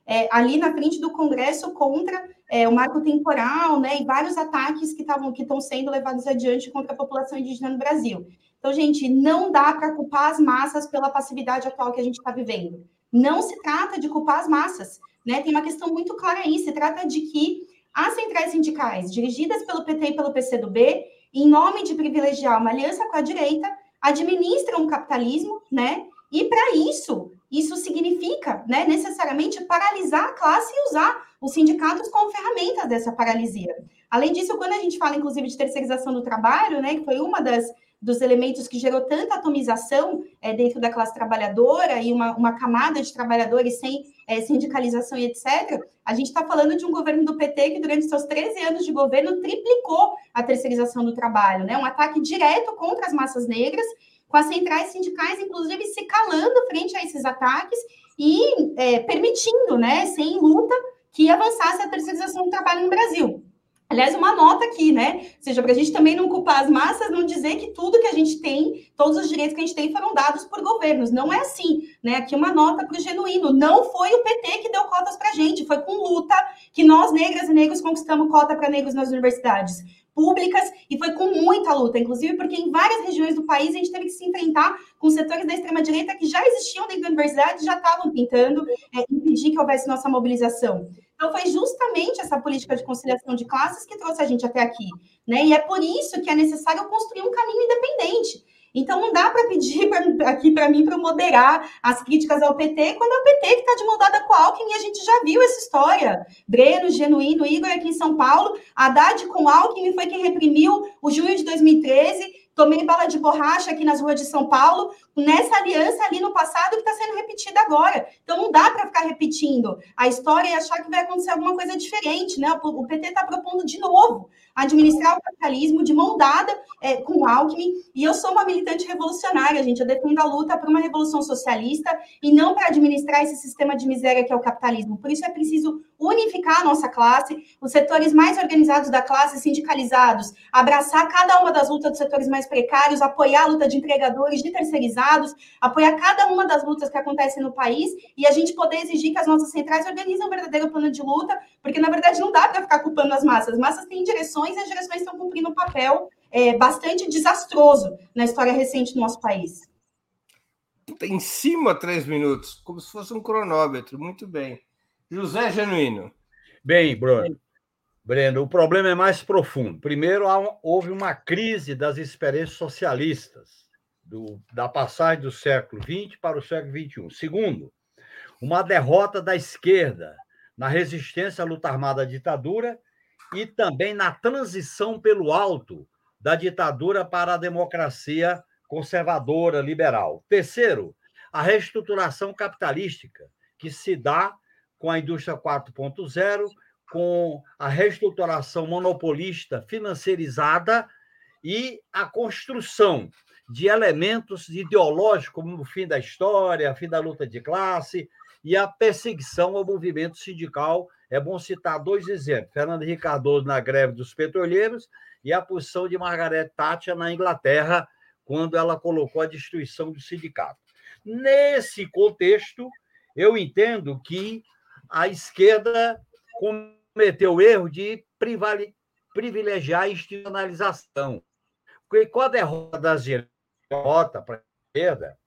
é, ali na frente do Congresso contra é, o marco temporal, né, e vários ataques que estavam que estão sendo levados adiante contra a população indígena no Brasil. Então, gente, não dá para culpar as massas pela passividade atual que a gente está vivendo. Não se trata de culpar as massas, né? Tem uma questão muito clara aí. Se trata de que as centrais sindicais, dirigidas pelo PT e pelo PCdoB, em nome de privilegiar uma aliança com a direita, administram o capitalismo, né? E para isso, isso significa, né, necessariamente paralisar a classe e usar os sindicatos como ferramentas dessa paralisia. Além disso, quando a gente fala, inclusive, de terceirização do trabalho, né, que foi uma das dos elementos que gerou tanta atomização é, dentro da classe trabalhadora e uma, uma camada de trabalhadores sem é, sindicalização e etc., a gente está falando de um governo do PT que, durante seus 13 anos de governo, triplicou a terceirização do trabalho, né? um ataque direto contra as massas negras, com as centrais sindicais, inclusive, se calando frente a esses ataques e é, permitindo, né, sem luta, que avançasse a terceirização do trabalho no Brasil. Aliás, uma nota aqui, né? Ou seja, para a gente também não culpar as massas, não dizer que tudo que a gente tem, todos os direitos que a gente tem foram dados por governos. Não é assim, né? Aqui uma nota para o genuíno. Não foi o PT que deu cotas para a gente, foi com luta que nós, negras e negros, conquistamos cota para negros nas universidades públicas e foi com muita luta, inclusive porque em várias regiões do país a gente teve que se enfrentar com setores da extrema-direita que já existiam dentro da universidade, já estavam tentando é, impedir que houvesse nossa mobilização. Então, foi justamente essa política de conciliação de classes que trouxe a gente até aqui. Né? E é por isso que é necessário construir um caminho independente. Então não dá para pedir pra, aqui para mim para moderar as críticas ao PT, quando é o PT que está de moldada com Alckmin e a gente já viu essa história. Breno, Genuíno, Igor aqui em São Paulo, Haddad com Alckmin foi quem reprimiu o junho de 2013 Tomei bala de borracha aqui nas ruas de São Paulo, nessa aliança ali no passado que está sendo repetida agora. Então não dá para ficar repetindo a história e achar que vai acontecer alguma coisa diferente, né? O PT está propondo de novo administrar o capitalismo de mão dada é, com o Alckmin. E eu sou uma militante revolucionária, gente. Eu defendo a luta por uma revolução socialista e não para administrar esse sistema de miséria que é o capitalismo. Por isso é preciso unificar a nossa classe, os setores mais organizados da classe, sindicalizados, abraçar cada uma das lutas dos setores mais precários, apoiar a luta de entregadores, de terceirizados, apoiar cada uma das lutas que acontecem no país e a gente poder exigir que as nossas centrais organizem um verdadeiro plano de luta, porque na verdade não dá para ficar culpando as massas. As massas têm direções e as direções estão cumprindo um papel é, bastante desastroso na história recente do nosso país. Em cima, três minutos, como se fosse um cronômetro. Muito bem. José Genuíno. Bem, Bruno. Breno, o problema é mais profundo. Primeiro, houve uma crise das experiências socialistas, do, da passagem do século XX para o século XXI. Segundo, uma derrota da esquerda na resistência à luta armada à ditadura e também na transição pelo alto da ditadura para a democracia conservadora, liberal. Terceiro, a reestruturação capitalística, que se dá com a indústria 4.0, com a reestruturação monopolista financeirizada e a construção de elementos ideológicos, como o fim da história, o fim da luta de classe e a perseguição ao movimento sindical. É bom citar dois exemplos: Fernando Henrique Cardoso na greve dos petroleiros e a posição de Margaret Thatcher na Inglaterra, quando ela colocou a destruição do sindicato. Nesse contexto, eu entendo que a esquerda cometeu o erro de privilegiar a institucionalização. Porque com a derrota das derrota para a esquerda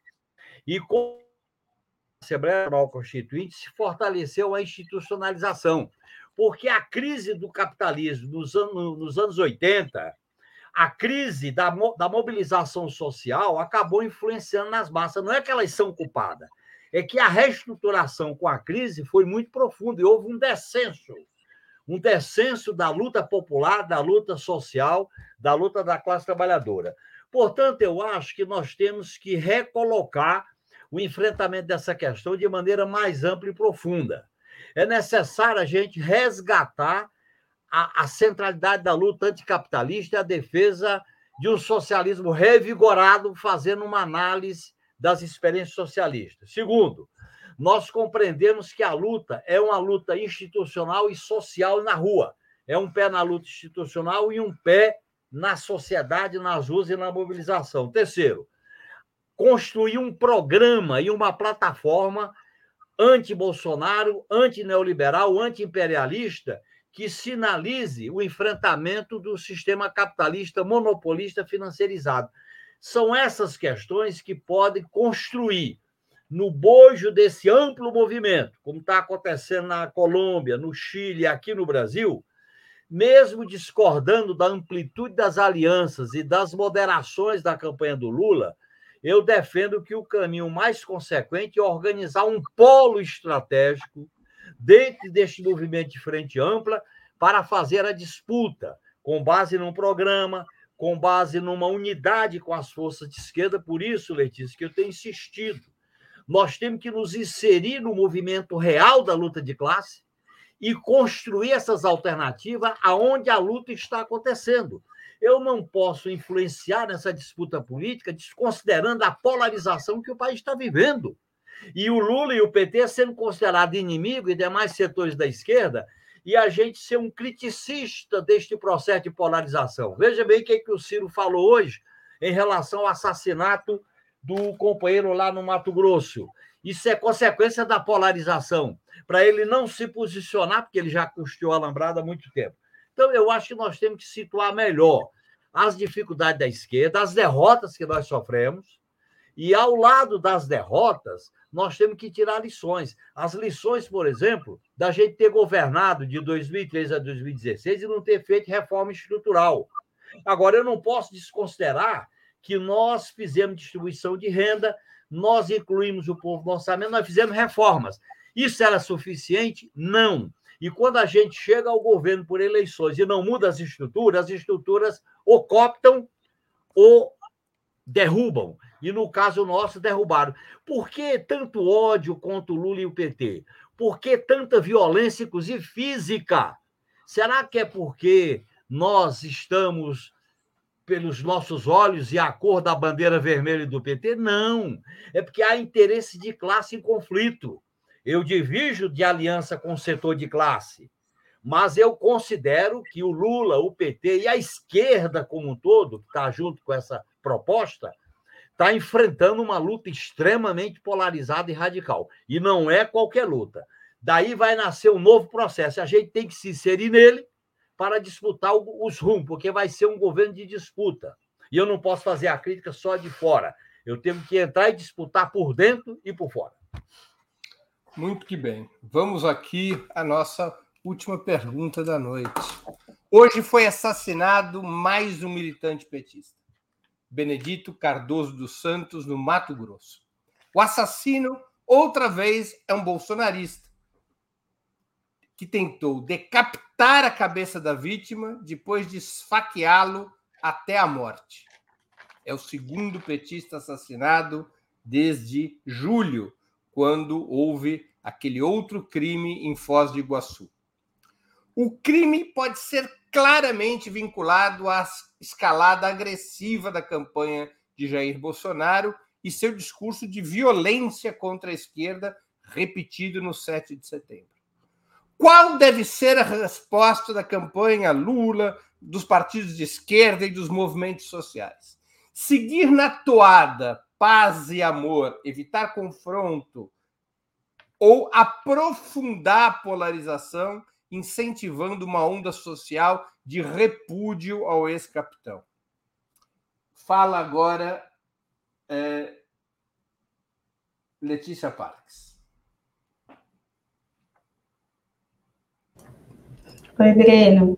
e com a Assembleia Nacional Constituinte se fortaleceu a institucionalização. Porque a crise do capitalismo nos anos, nos anos 80, a crise da, da mobilização social acabou influenciando nas massas. Não é que elas são culpadas, é que a reestruturação com a crise foi muito profunda e houve um descenso um descenso da luta popular, da luta social, da luta da classe trabalhadora. Portanto, eu acho que nós temos que recolocar o enfrentamento dessa questão de maneira mais ampla e profunda. É necessário a gente resgatar a, a centralidade da luta anticapitalista e a defesa de um socialismo revigorado, fazendo uma análise das experiências socialistas. Segundo, nós compreendemos que a luta é uma luta institucional e social na rua. É um pé na luta institucional e um pé na sociedade, nas ruas e na mobilização. Terceiro, construir um programa e uma plataforma anti-Bolsonaro, anti-neoliberal, anti-imperialista, que sinalize o enfrentamento do sistema capitalista monopolista financeirizado. São essas questões que podem construir, no bojo desse amplo movimento, como está acontecendo na Colômbia, no Chile, aqui no Brasil, mesmo discordando da amplitude das alianças e das moderações da campanha do Lula, eu defendo que o caminho mais consequente é organizar um polo estratégico dentro deste movimento de frente ampla para fazer a disputa com base num programa, com base numa unidade com as forças de esquerda. Por isso, Letícia, que eu tenho insistido. Nós temos que nos inserir no movimento real da luta de classe e construir essas alternativas aonde a luta está acontecendo. Eu não posso influenciar nessa disputa política desconsiderando a polarização que o país está vivendo. E o Lula e o PT sendo considerados inimigo e demais setores da esquerda e a gente ser um criticista deste processo de polarização. Veja bem o que, é que o Ciro falou hoje em relação ao assassinato do companheiro lá no Mato Grosso. Isso é consequência da polarização, para ele não se posicionar, porque ele já custeou a Alambrada há muito tempo. Então, eu acho que nós temos que situar melhor as dificuldades da esquerda, as derrotas que nós sofremos, e ao lado das derrotas, nós temos que tirar lições. As lições, por exemplo, da gente ter governado de 2003 a 2016 e não ter feito reforma estrutural. Agora, eu não posso desconsiderar que nós fizemos distribuição de renda, nós incluímos o povo no orçamento, nós fizemos reformas. Isso era suficiente? Não. E quando a gente chega ao governo por eleições e não muda as estruturas, as estruturas ou cooptam ou derrubam. E no caso nosso, derrubaram. Por que tanto ódio contra o Lula e o PT? Por que tanta violência, inclusive física? Será que é porque nós estamos pelos nossos olhos e a cor da bandeira vermelha do PT? Não. É porque há interesse de classe em conflito. Eu divido de aliança com o setor de classe, mas eu considero que o Lula, o PT e a esquerda como um todo, que está junto com essa proposta, está enfrentando uma luta extremamente polarizada e radical. E não é qualquer luta. Daí vai nascer um novo processo. A gente tem que se inserir nele para disputar os rumos, porque vai ser um governo de disputa. E eu não posso fazer a crítica só de fora. Eu tenho que entrar e disputar por dentro e por fora. Muito que bem. Vamos aqui à nossa última pergunta da noite. Hoje foi assassinado mais um militante petista, Benedito Cardoso dos Santos, no Mato Grosso. O assassino, outra vez, é um bolsonarista que tentou decapitar a cabeça da vítima depois de esfaqueá-lo até a morte. É o segundo petista assassinado desde julho quando houve aquele outro crime em Foz do Iguaçu. O crime pode ser claramente vinculado à escalada agressiva da campanha de Jair Bolsonaro e seu discurso de violência contra a esquerda repetido no 7 de setembro. Qual deve ser a resposta da campanha Lula, dos partidos de esquerda e dos movimentos sociais? Seguir na toada paz e amor, evitar confronto ou aprofundar a polarização, incentivando uma onda social de repúdio ao ex-capitão. Fala agora é, Letícia Parques. Oi, Breno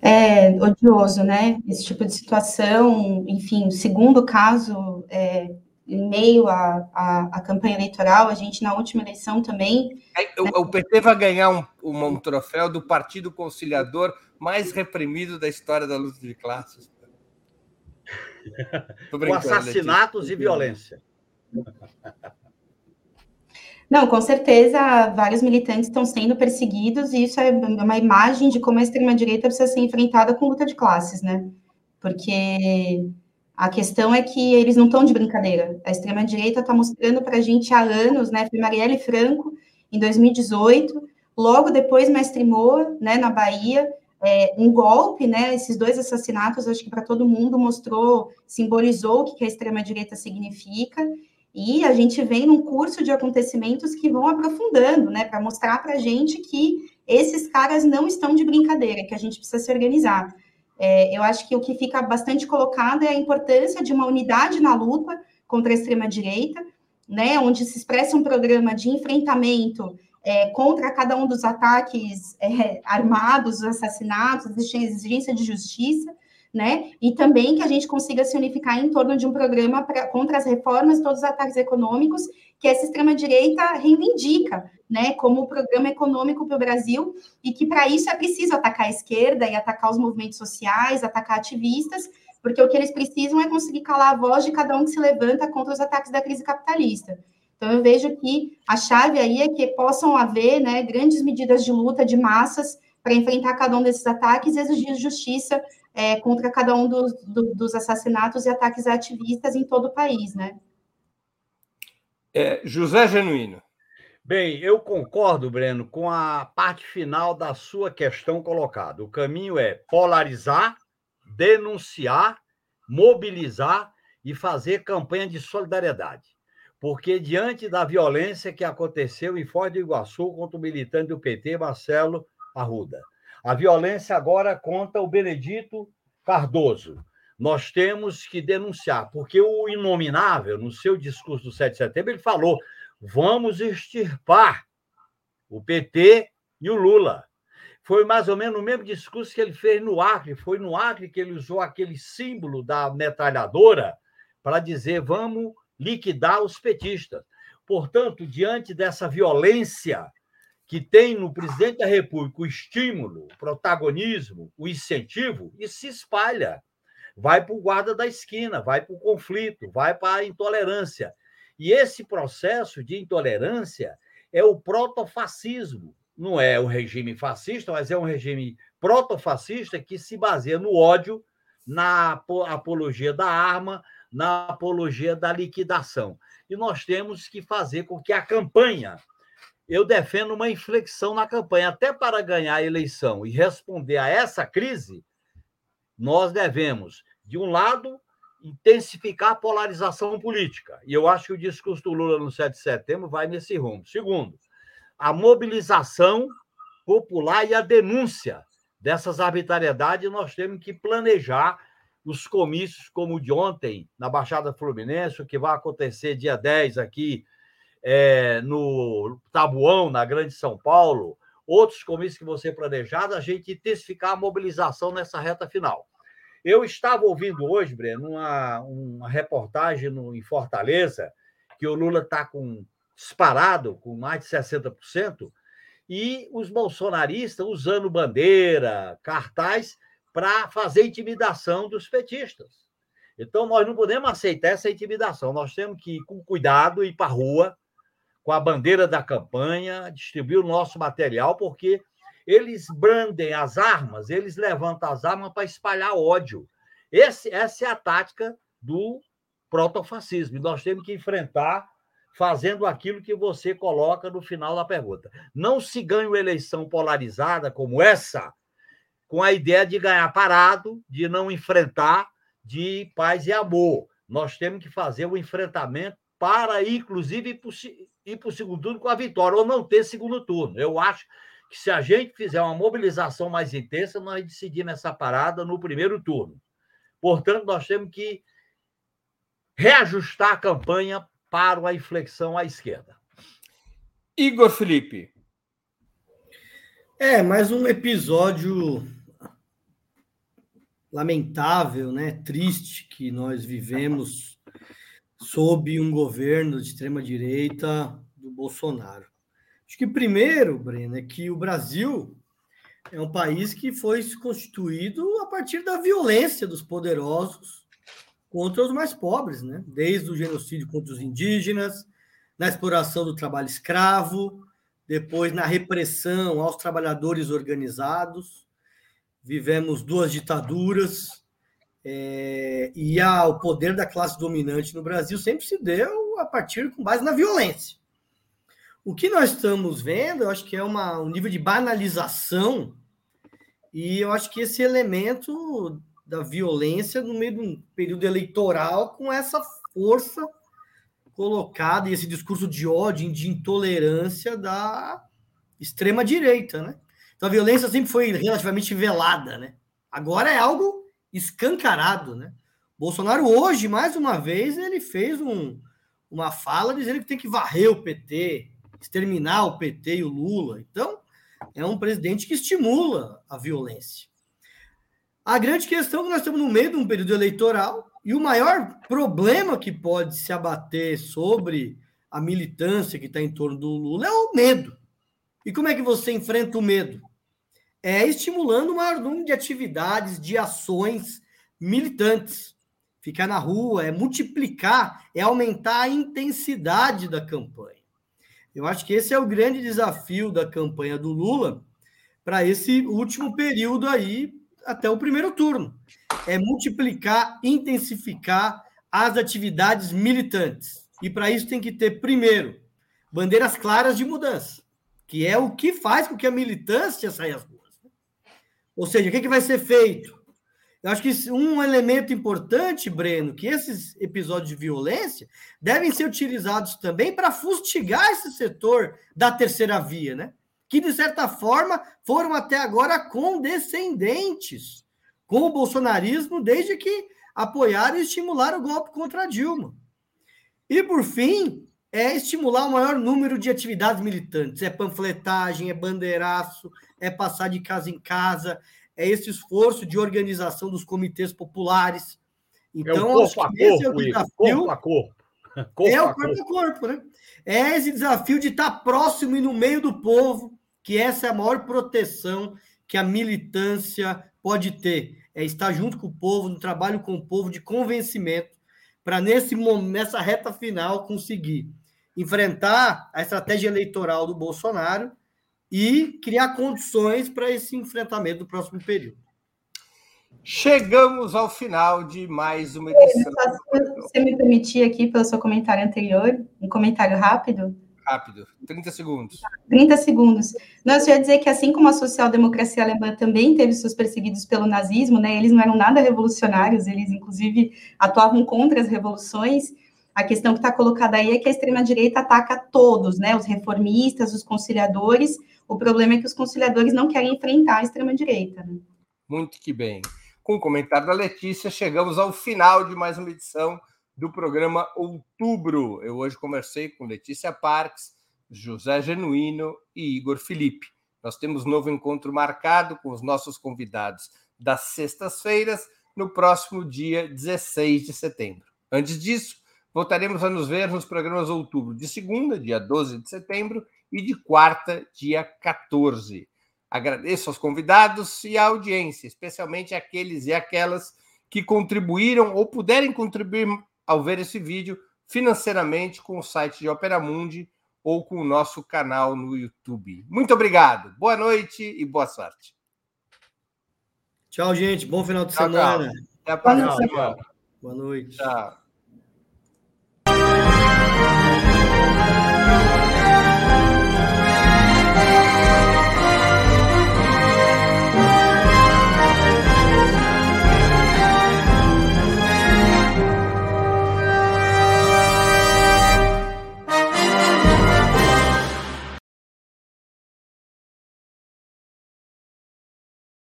é odioso, né? Esse tipo de situação, enfim, segundo caso, é, em meio à, à, à, campanha eleitoral, a gente na última eleição também. O, né? o, PT vai ganhar um, um, um, troféu do Partido Conciliador mais reprimido da história da luta de classes. Com assassinatos Letícia. e violência. Não, com certeza, vários militantes estão sendo perseguidos, e isso é uma imagem de como a extrema-direita precisa ser enfrentada com luta de classes, né? Porque a questão é que eles não estão de brincadeira. A extrema-direita está mostrando para a gente há anos, né? Foi Marielle Franco, em 2018, logo depois Mestre Moa, né, na Bahia, é, um golpe, né? Esses dois assassinatos, acho que para todo mundo mostrou, simbolizou o que a extrema-direita significa. E a gente vem num curso de acontecimentos que vão aprofundando, né, para mostrar para a gente que esses caras não estão de brincadeira, que a gente precisa se organizar. É, eu acho que o que fica bastante colocado é a importância de uma unidade na luta contra a extrema-direita, né, onde se expressa um programa de enfrentamento é, contra cada um dos ataques é, armados, assassinatos, exigência de justiça, né? E também que a gente consiga se unificar em torno de um programa pra, contra as reformas, todos os ataques econômicos que essa extrema-direita reivindica, né? Como programa econômico para o Brasil, e que para isso é preciso atacar a esquerda e atacar os movimentos sociais, atacar ativistas, porque o que eles precisam é conseguir calar a voz de cada um que se levanta contra os ataques da crise capitalista. Então, eu vejo que a chave aí é que possam haver né, grandes medidas de luta de massas para enfrentar cada um desses ataques e exigir justiça é, contra cada um dos, do, dos assassinatos e ataques ativistas em todo o país, né? É, José Genuíno. Bem, eu concordo, Breno, com a parte final da sua questão colocada. O caminho é polarizar, denunciar, mobilizar e fazer campanha de solidariedade. Porque diante da violência que aconteceu em Foz do Iguaçu contra o militante do PT, Marcelo Arruda, a violência agora contra o Benedito Cardoso. Nós temos que denunciar, porque o inominável, no seu discurso do 7 de setembro, ele falou: vamos extirpar o PT e o Lula. foi mais ou menos o mesmo discurso que ele fez no Acre. Foi no Acre que ele usou aquele símbolo da metralhadora para dizer vamos liquidar os petistas. Portanto, diante dessa violência que tem no presidente da República o estímulo, o protagonismo, o incentivo, isso se espalha. Vai para o guarda da esquina, vai para o conflito, vai para a intolerância. E esse processo de intolerância é o protofascismo. Não é o regime fascista, mas é um regime protofascista que se baseia no ódio, na apologia da arma, na apologia da liquidação. E nós temos que fazer com que a campanha eu defendo uma inflexão na campanha. Até para ganhar a eleição e responder a essa crise, nós devemos, de um lado, intensificar a polarização política. E eu acho que o discurso do Lula no 7 de setembro vai nesse rumo. Segundo, a mobilização popular e a denúncia dessas arbitrariedades, nós temos que planejar os comícios como o de ontem, na Baixada Fluminense, o que vai acontecer dia 10 aqui é, no Tabuão, na Grande São Paulo, outros comícios que vão ser planejados, a gente intensificar a mobilização nessa reta final. Eu estava ouvindo hoje, Breno, uma, uma reportagem no, em Fortaleza, que o Lula está com disparado, com mais de 60%, e os bolsonaristas usando bandeira, cartaz, para fazer intimidação dos petistas. Então, nós não podemos aceitar essa intimidação. Nós temos que ir com cuidado, ir para a rua, com a bandeira da campanha, distribuir o nosso material, porque eles brandem as armas, eles levantam as armas para espalhar ódio. Esse, essa é a tática do protofascismo. Nós temos que enfrentar fazendo aquilo que você coloca no final da pergunta. Não se ganha uma eleição polarizada como essa com a ideia de ganhar parado, de não enfrentar, de paz e amor. Nós temos que fazer o enfrentamento para, inclusive, ir para o segundo turno com a vitória, ou não ter segundo turno. Eu acho que se a gente fizer uma mobilização mais intensa, nós decidimos essa parada no primeiro turno. Portanto, nós temos que reajustar a campanha para uma inflexão à esquerda. Igor Felipe. É, mais um episódio lamentável, né, triste que nós vivemos sob um governo de extrema-direita do Bolsonaro. Acho que primeiro, Breno, é que o Brasil é um país que foi constituído a partir da violência dos poderosos contra os mais pobres, né? Desde o genocídio contra os indígenas, na exploração do trabalho escravo, depois na repressão aos trabalhadores organizados. Vivemos duas ditaduras, é, e a, o poder da classe dominante no Brasil sempre se deu a partir com base na violência. O que nós estamos vendo, eu acho que é uma, um nível de banalização, e eu acho que esse elemento da violência no meio de um período eleitoral, com essa força colocada e esse discurso de ódio, de intolerância da extrema direita, né? Então a violência sempre foi relativamente velada, né? Agora é algo escancarado, né? Bolsonaro hoje, mais uma vez, ele fez um, uma fala dizendo que tem que varrer o PT, exterminar o PT e o Lula. Então, é um presidente que estimula a violência. A grande questão é que nós estamos no meio de um período eleitoral e o maior problema que pode se abater sobre a militância que está em torno do Lula é o medo. E como é que você enfrenta o medo? é estimulando o maior número de atividades, de ações militantes. Ficar na rua, é multiplicar, é aumentar a intensidade da campanha. Eu acho que esse é o grande desafio da campanha do Lula para esse último período aí, até o primeiro turno. É multiplicar, intensificar as atividades militantes. E para isso tem que ter, primeiro, bandeiras claras de mudança, que é o que faz com que a militância saia às ruas. Ou seja, o que, que vai ser feito? Eu acho que um elemento importante, Breno, que esses episódios de violência devem ser utilizados também para fustigar esse setor da terceira via, né? Que, de certa forma, foram até agora condescendentes com o bolsonarismo desde que apoiaram e estimularam o golpe contra Dilma. E, por fim, é estimular o maior número de atividades militantes. É panfletagem, é bandeiraço, é passar de casa em casa, é esse esforço de organização dos comitês populares. Então, é o corpo a corpo, é o desafio. Corpo a corpo. corpo é o corpo a corpo, né? É esse desafio de estar próximo e no meio do povo, que essa é a maior proteção que a militância pode ter. É estar junto com o povo, no trabalho com o povo, de convencimento, para nesse nessa reta final conseguir enfrentar a estratégia eleitoral do Bolsonaro e criar condições para esse enfrentamento do próximo período. Chegamos ao final de mais uma edição. Se você me permitir aqui, pelo seu comentário anterior, um comentário rápido. Rápido, 30 segundos. 30 segundos. Não, eu ia dizer que assim como a social-democracia alemã também teve seus perseguidos pelo nazismo, né, eles não eram nada revolucionários, eles inclusive atuavam contra as revoluções. A questão que está colocada aí é que a extrema-direita ataca todos, né, os reformistas, os conciliadores. O problema é que os conciliadores não querem enfrentar a extrema-direita. Né? Muito que bem. Com o comentário da Letícia, chegamos ao final de mais uma edição do programa Outubro. Eu hoje conversei com Letícia Parques, José Genuíno e Igor Felipe. Nós temos novo encontro marcado com os nossos convidados das sextas-feiras, no próximo dia 16 de setembro. Antes disso, voltaremos a nos ver nos programas Outubro de segunda, dia 12 de setembro, e de quarta, dia 14. Agradeço aos convidados e à audiência, especialmente aqueles e aquelas que contribuíram ou puderem contribuir ao ver esse vídeo financeiramente com o site de Opera Mundi ou com o nosso canal no YouTube. Muito obrigado. Boa noite e boa sorte. Tchau, gente. Bom final de tchau, semana. Tchau. Até a próxima. Boa noite. Tchau.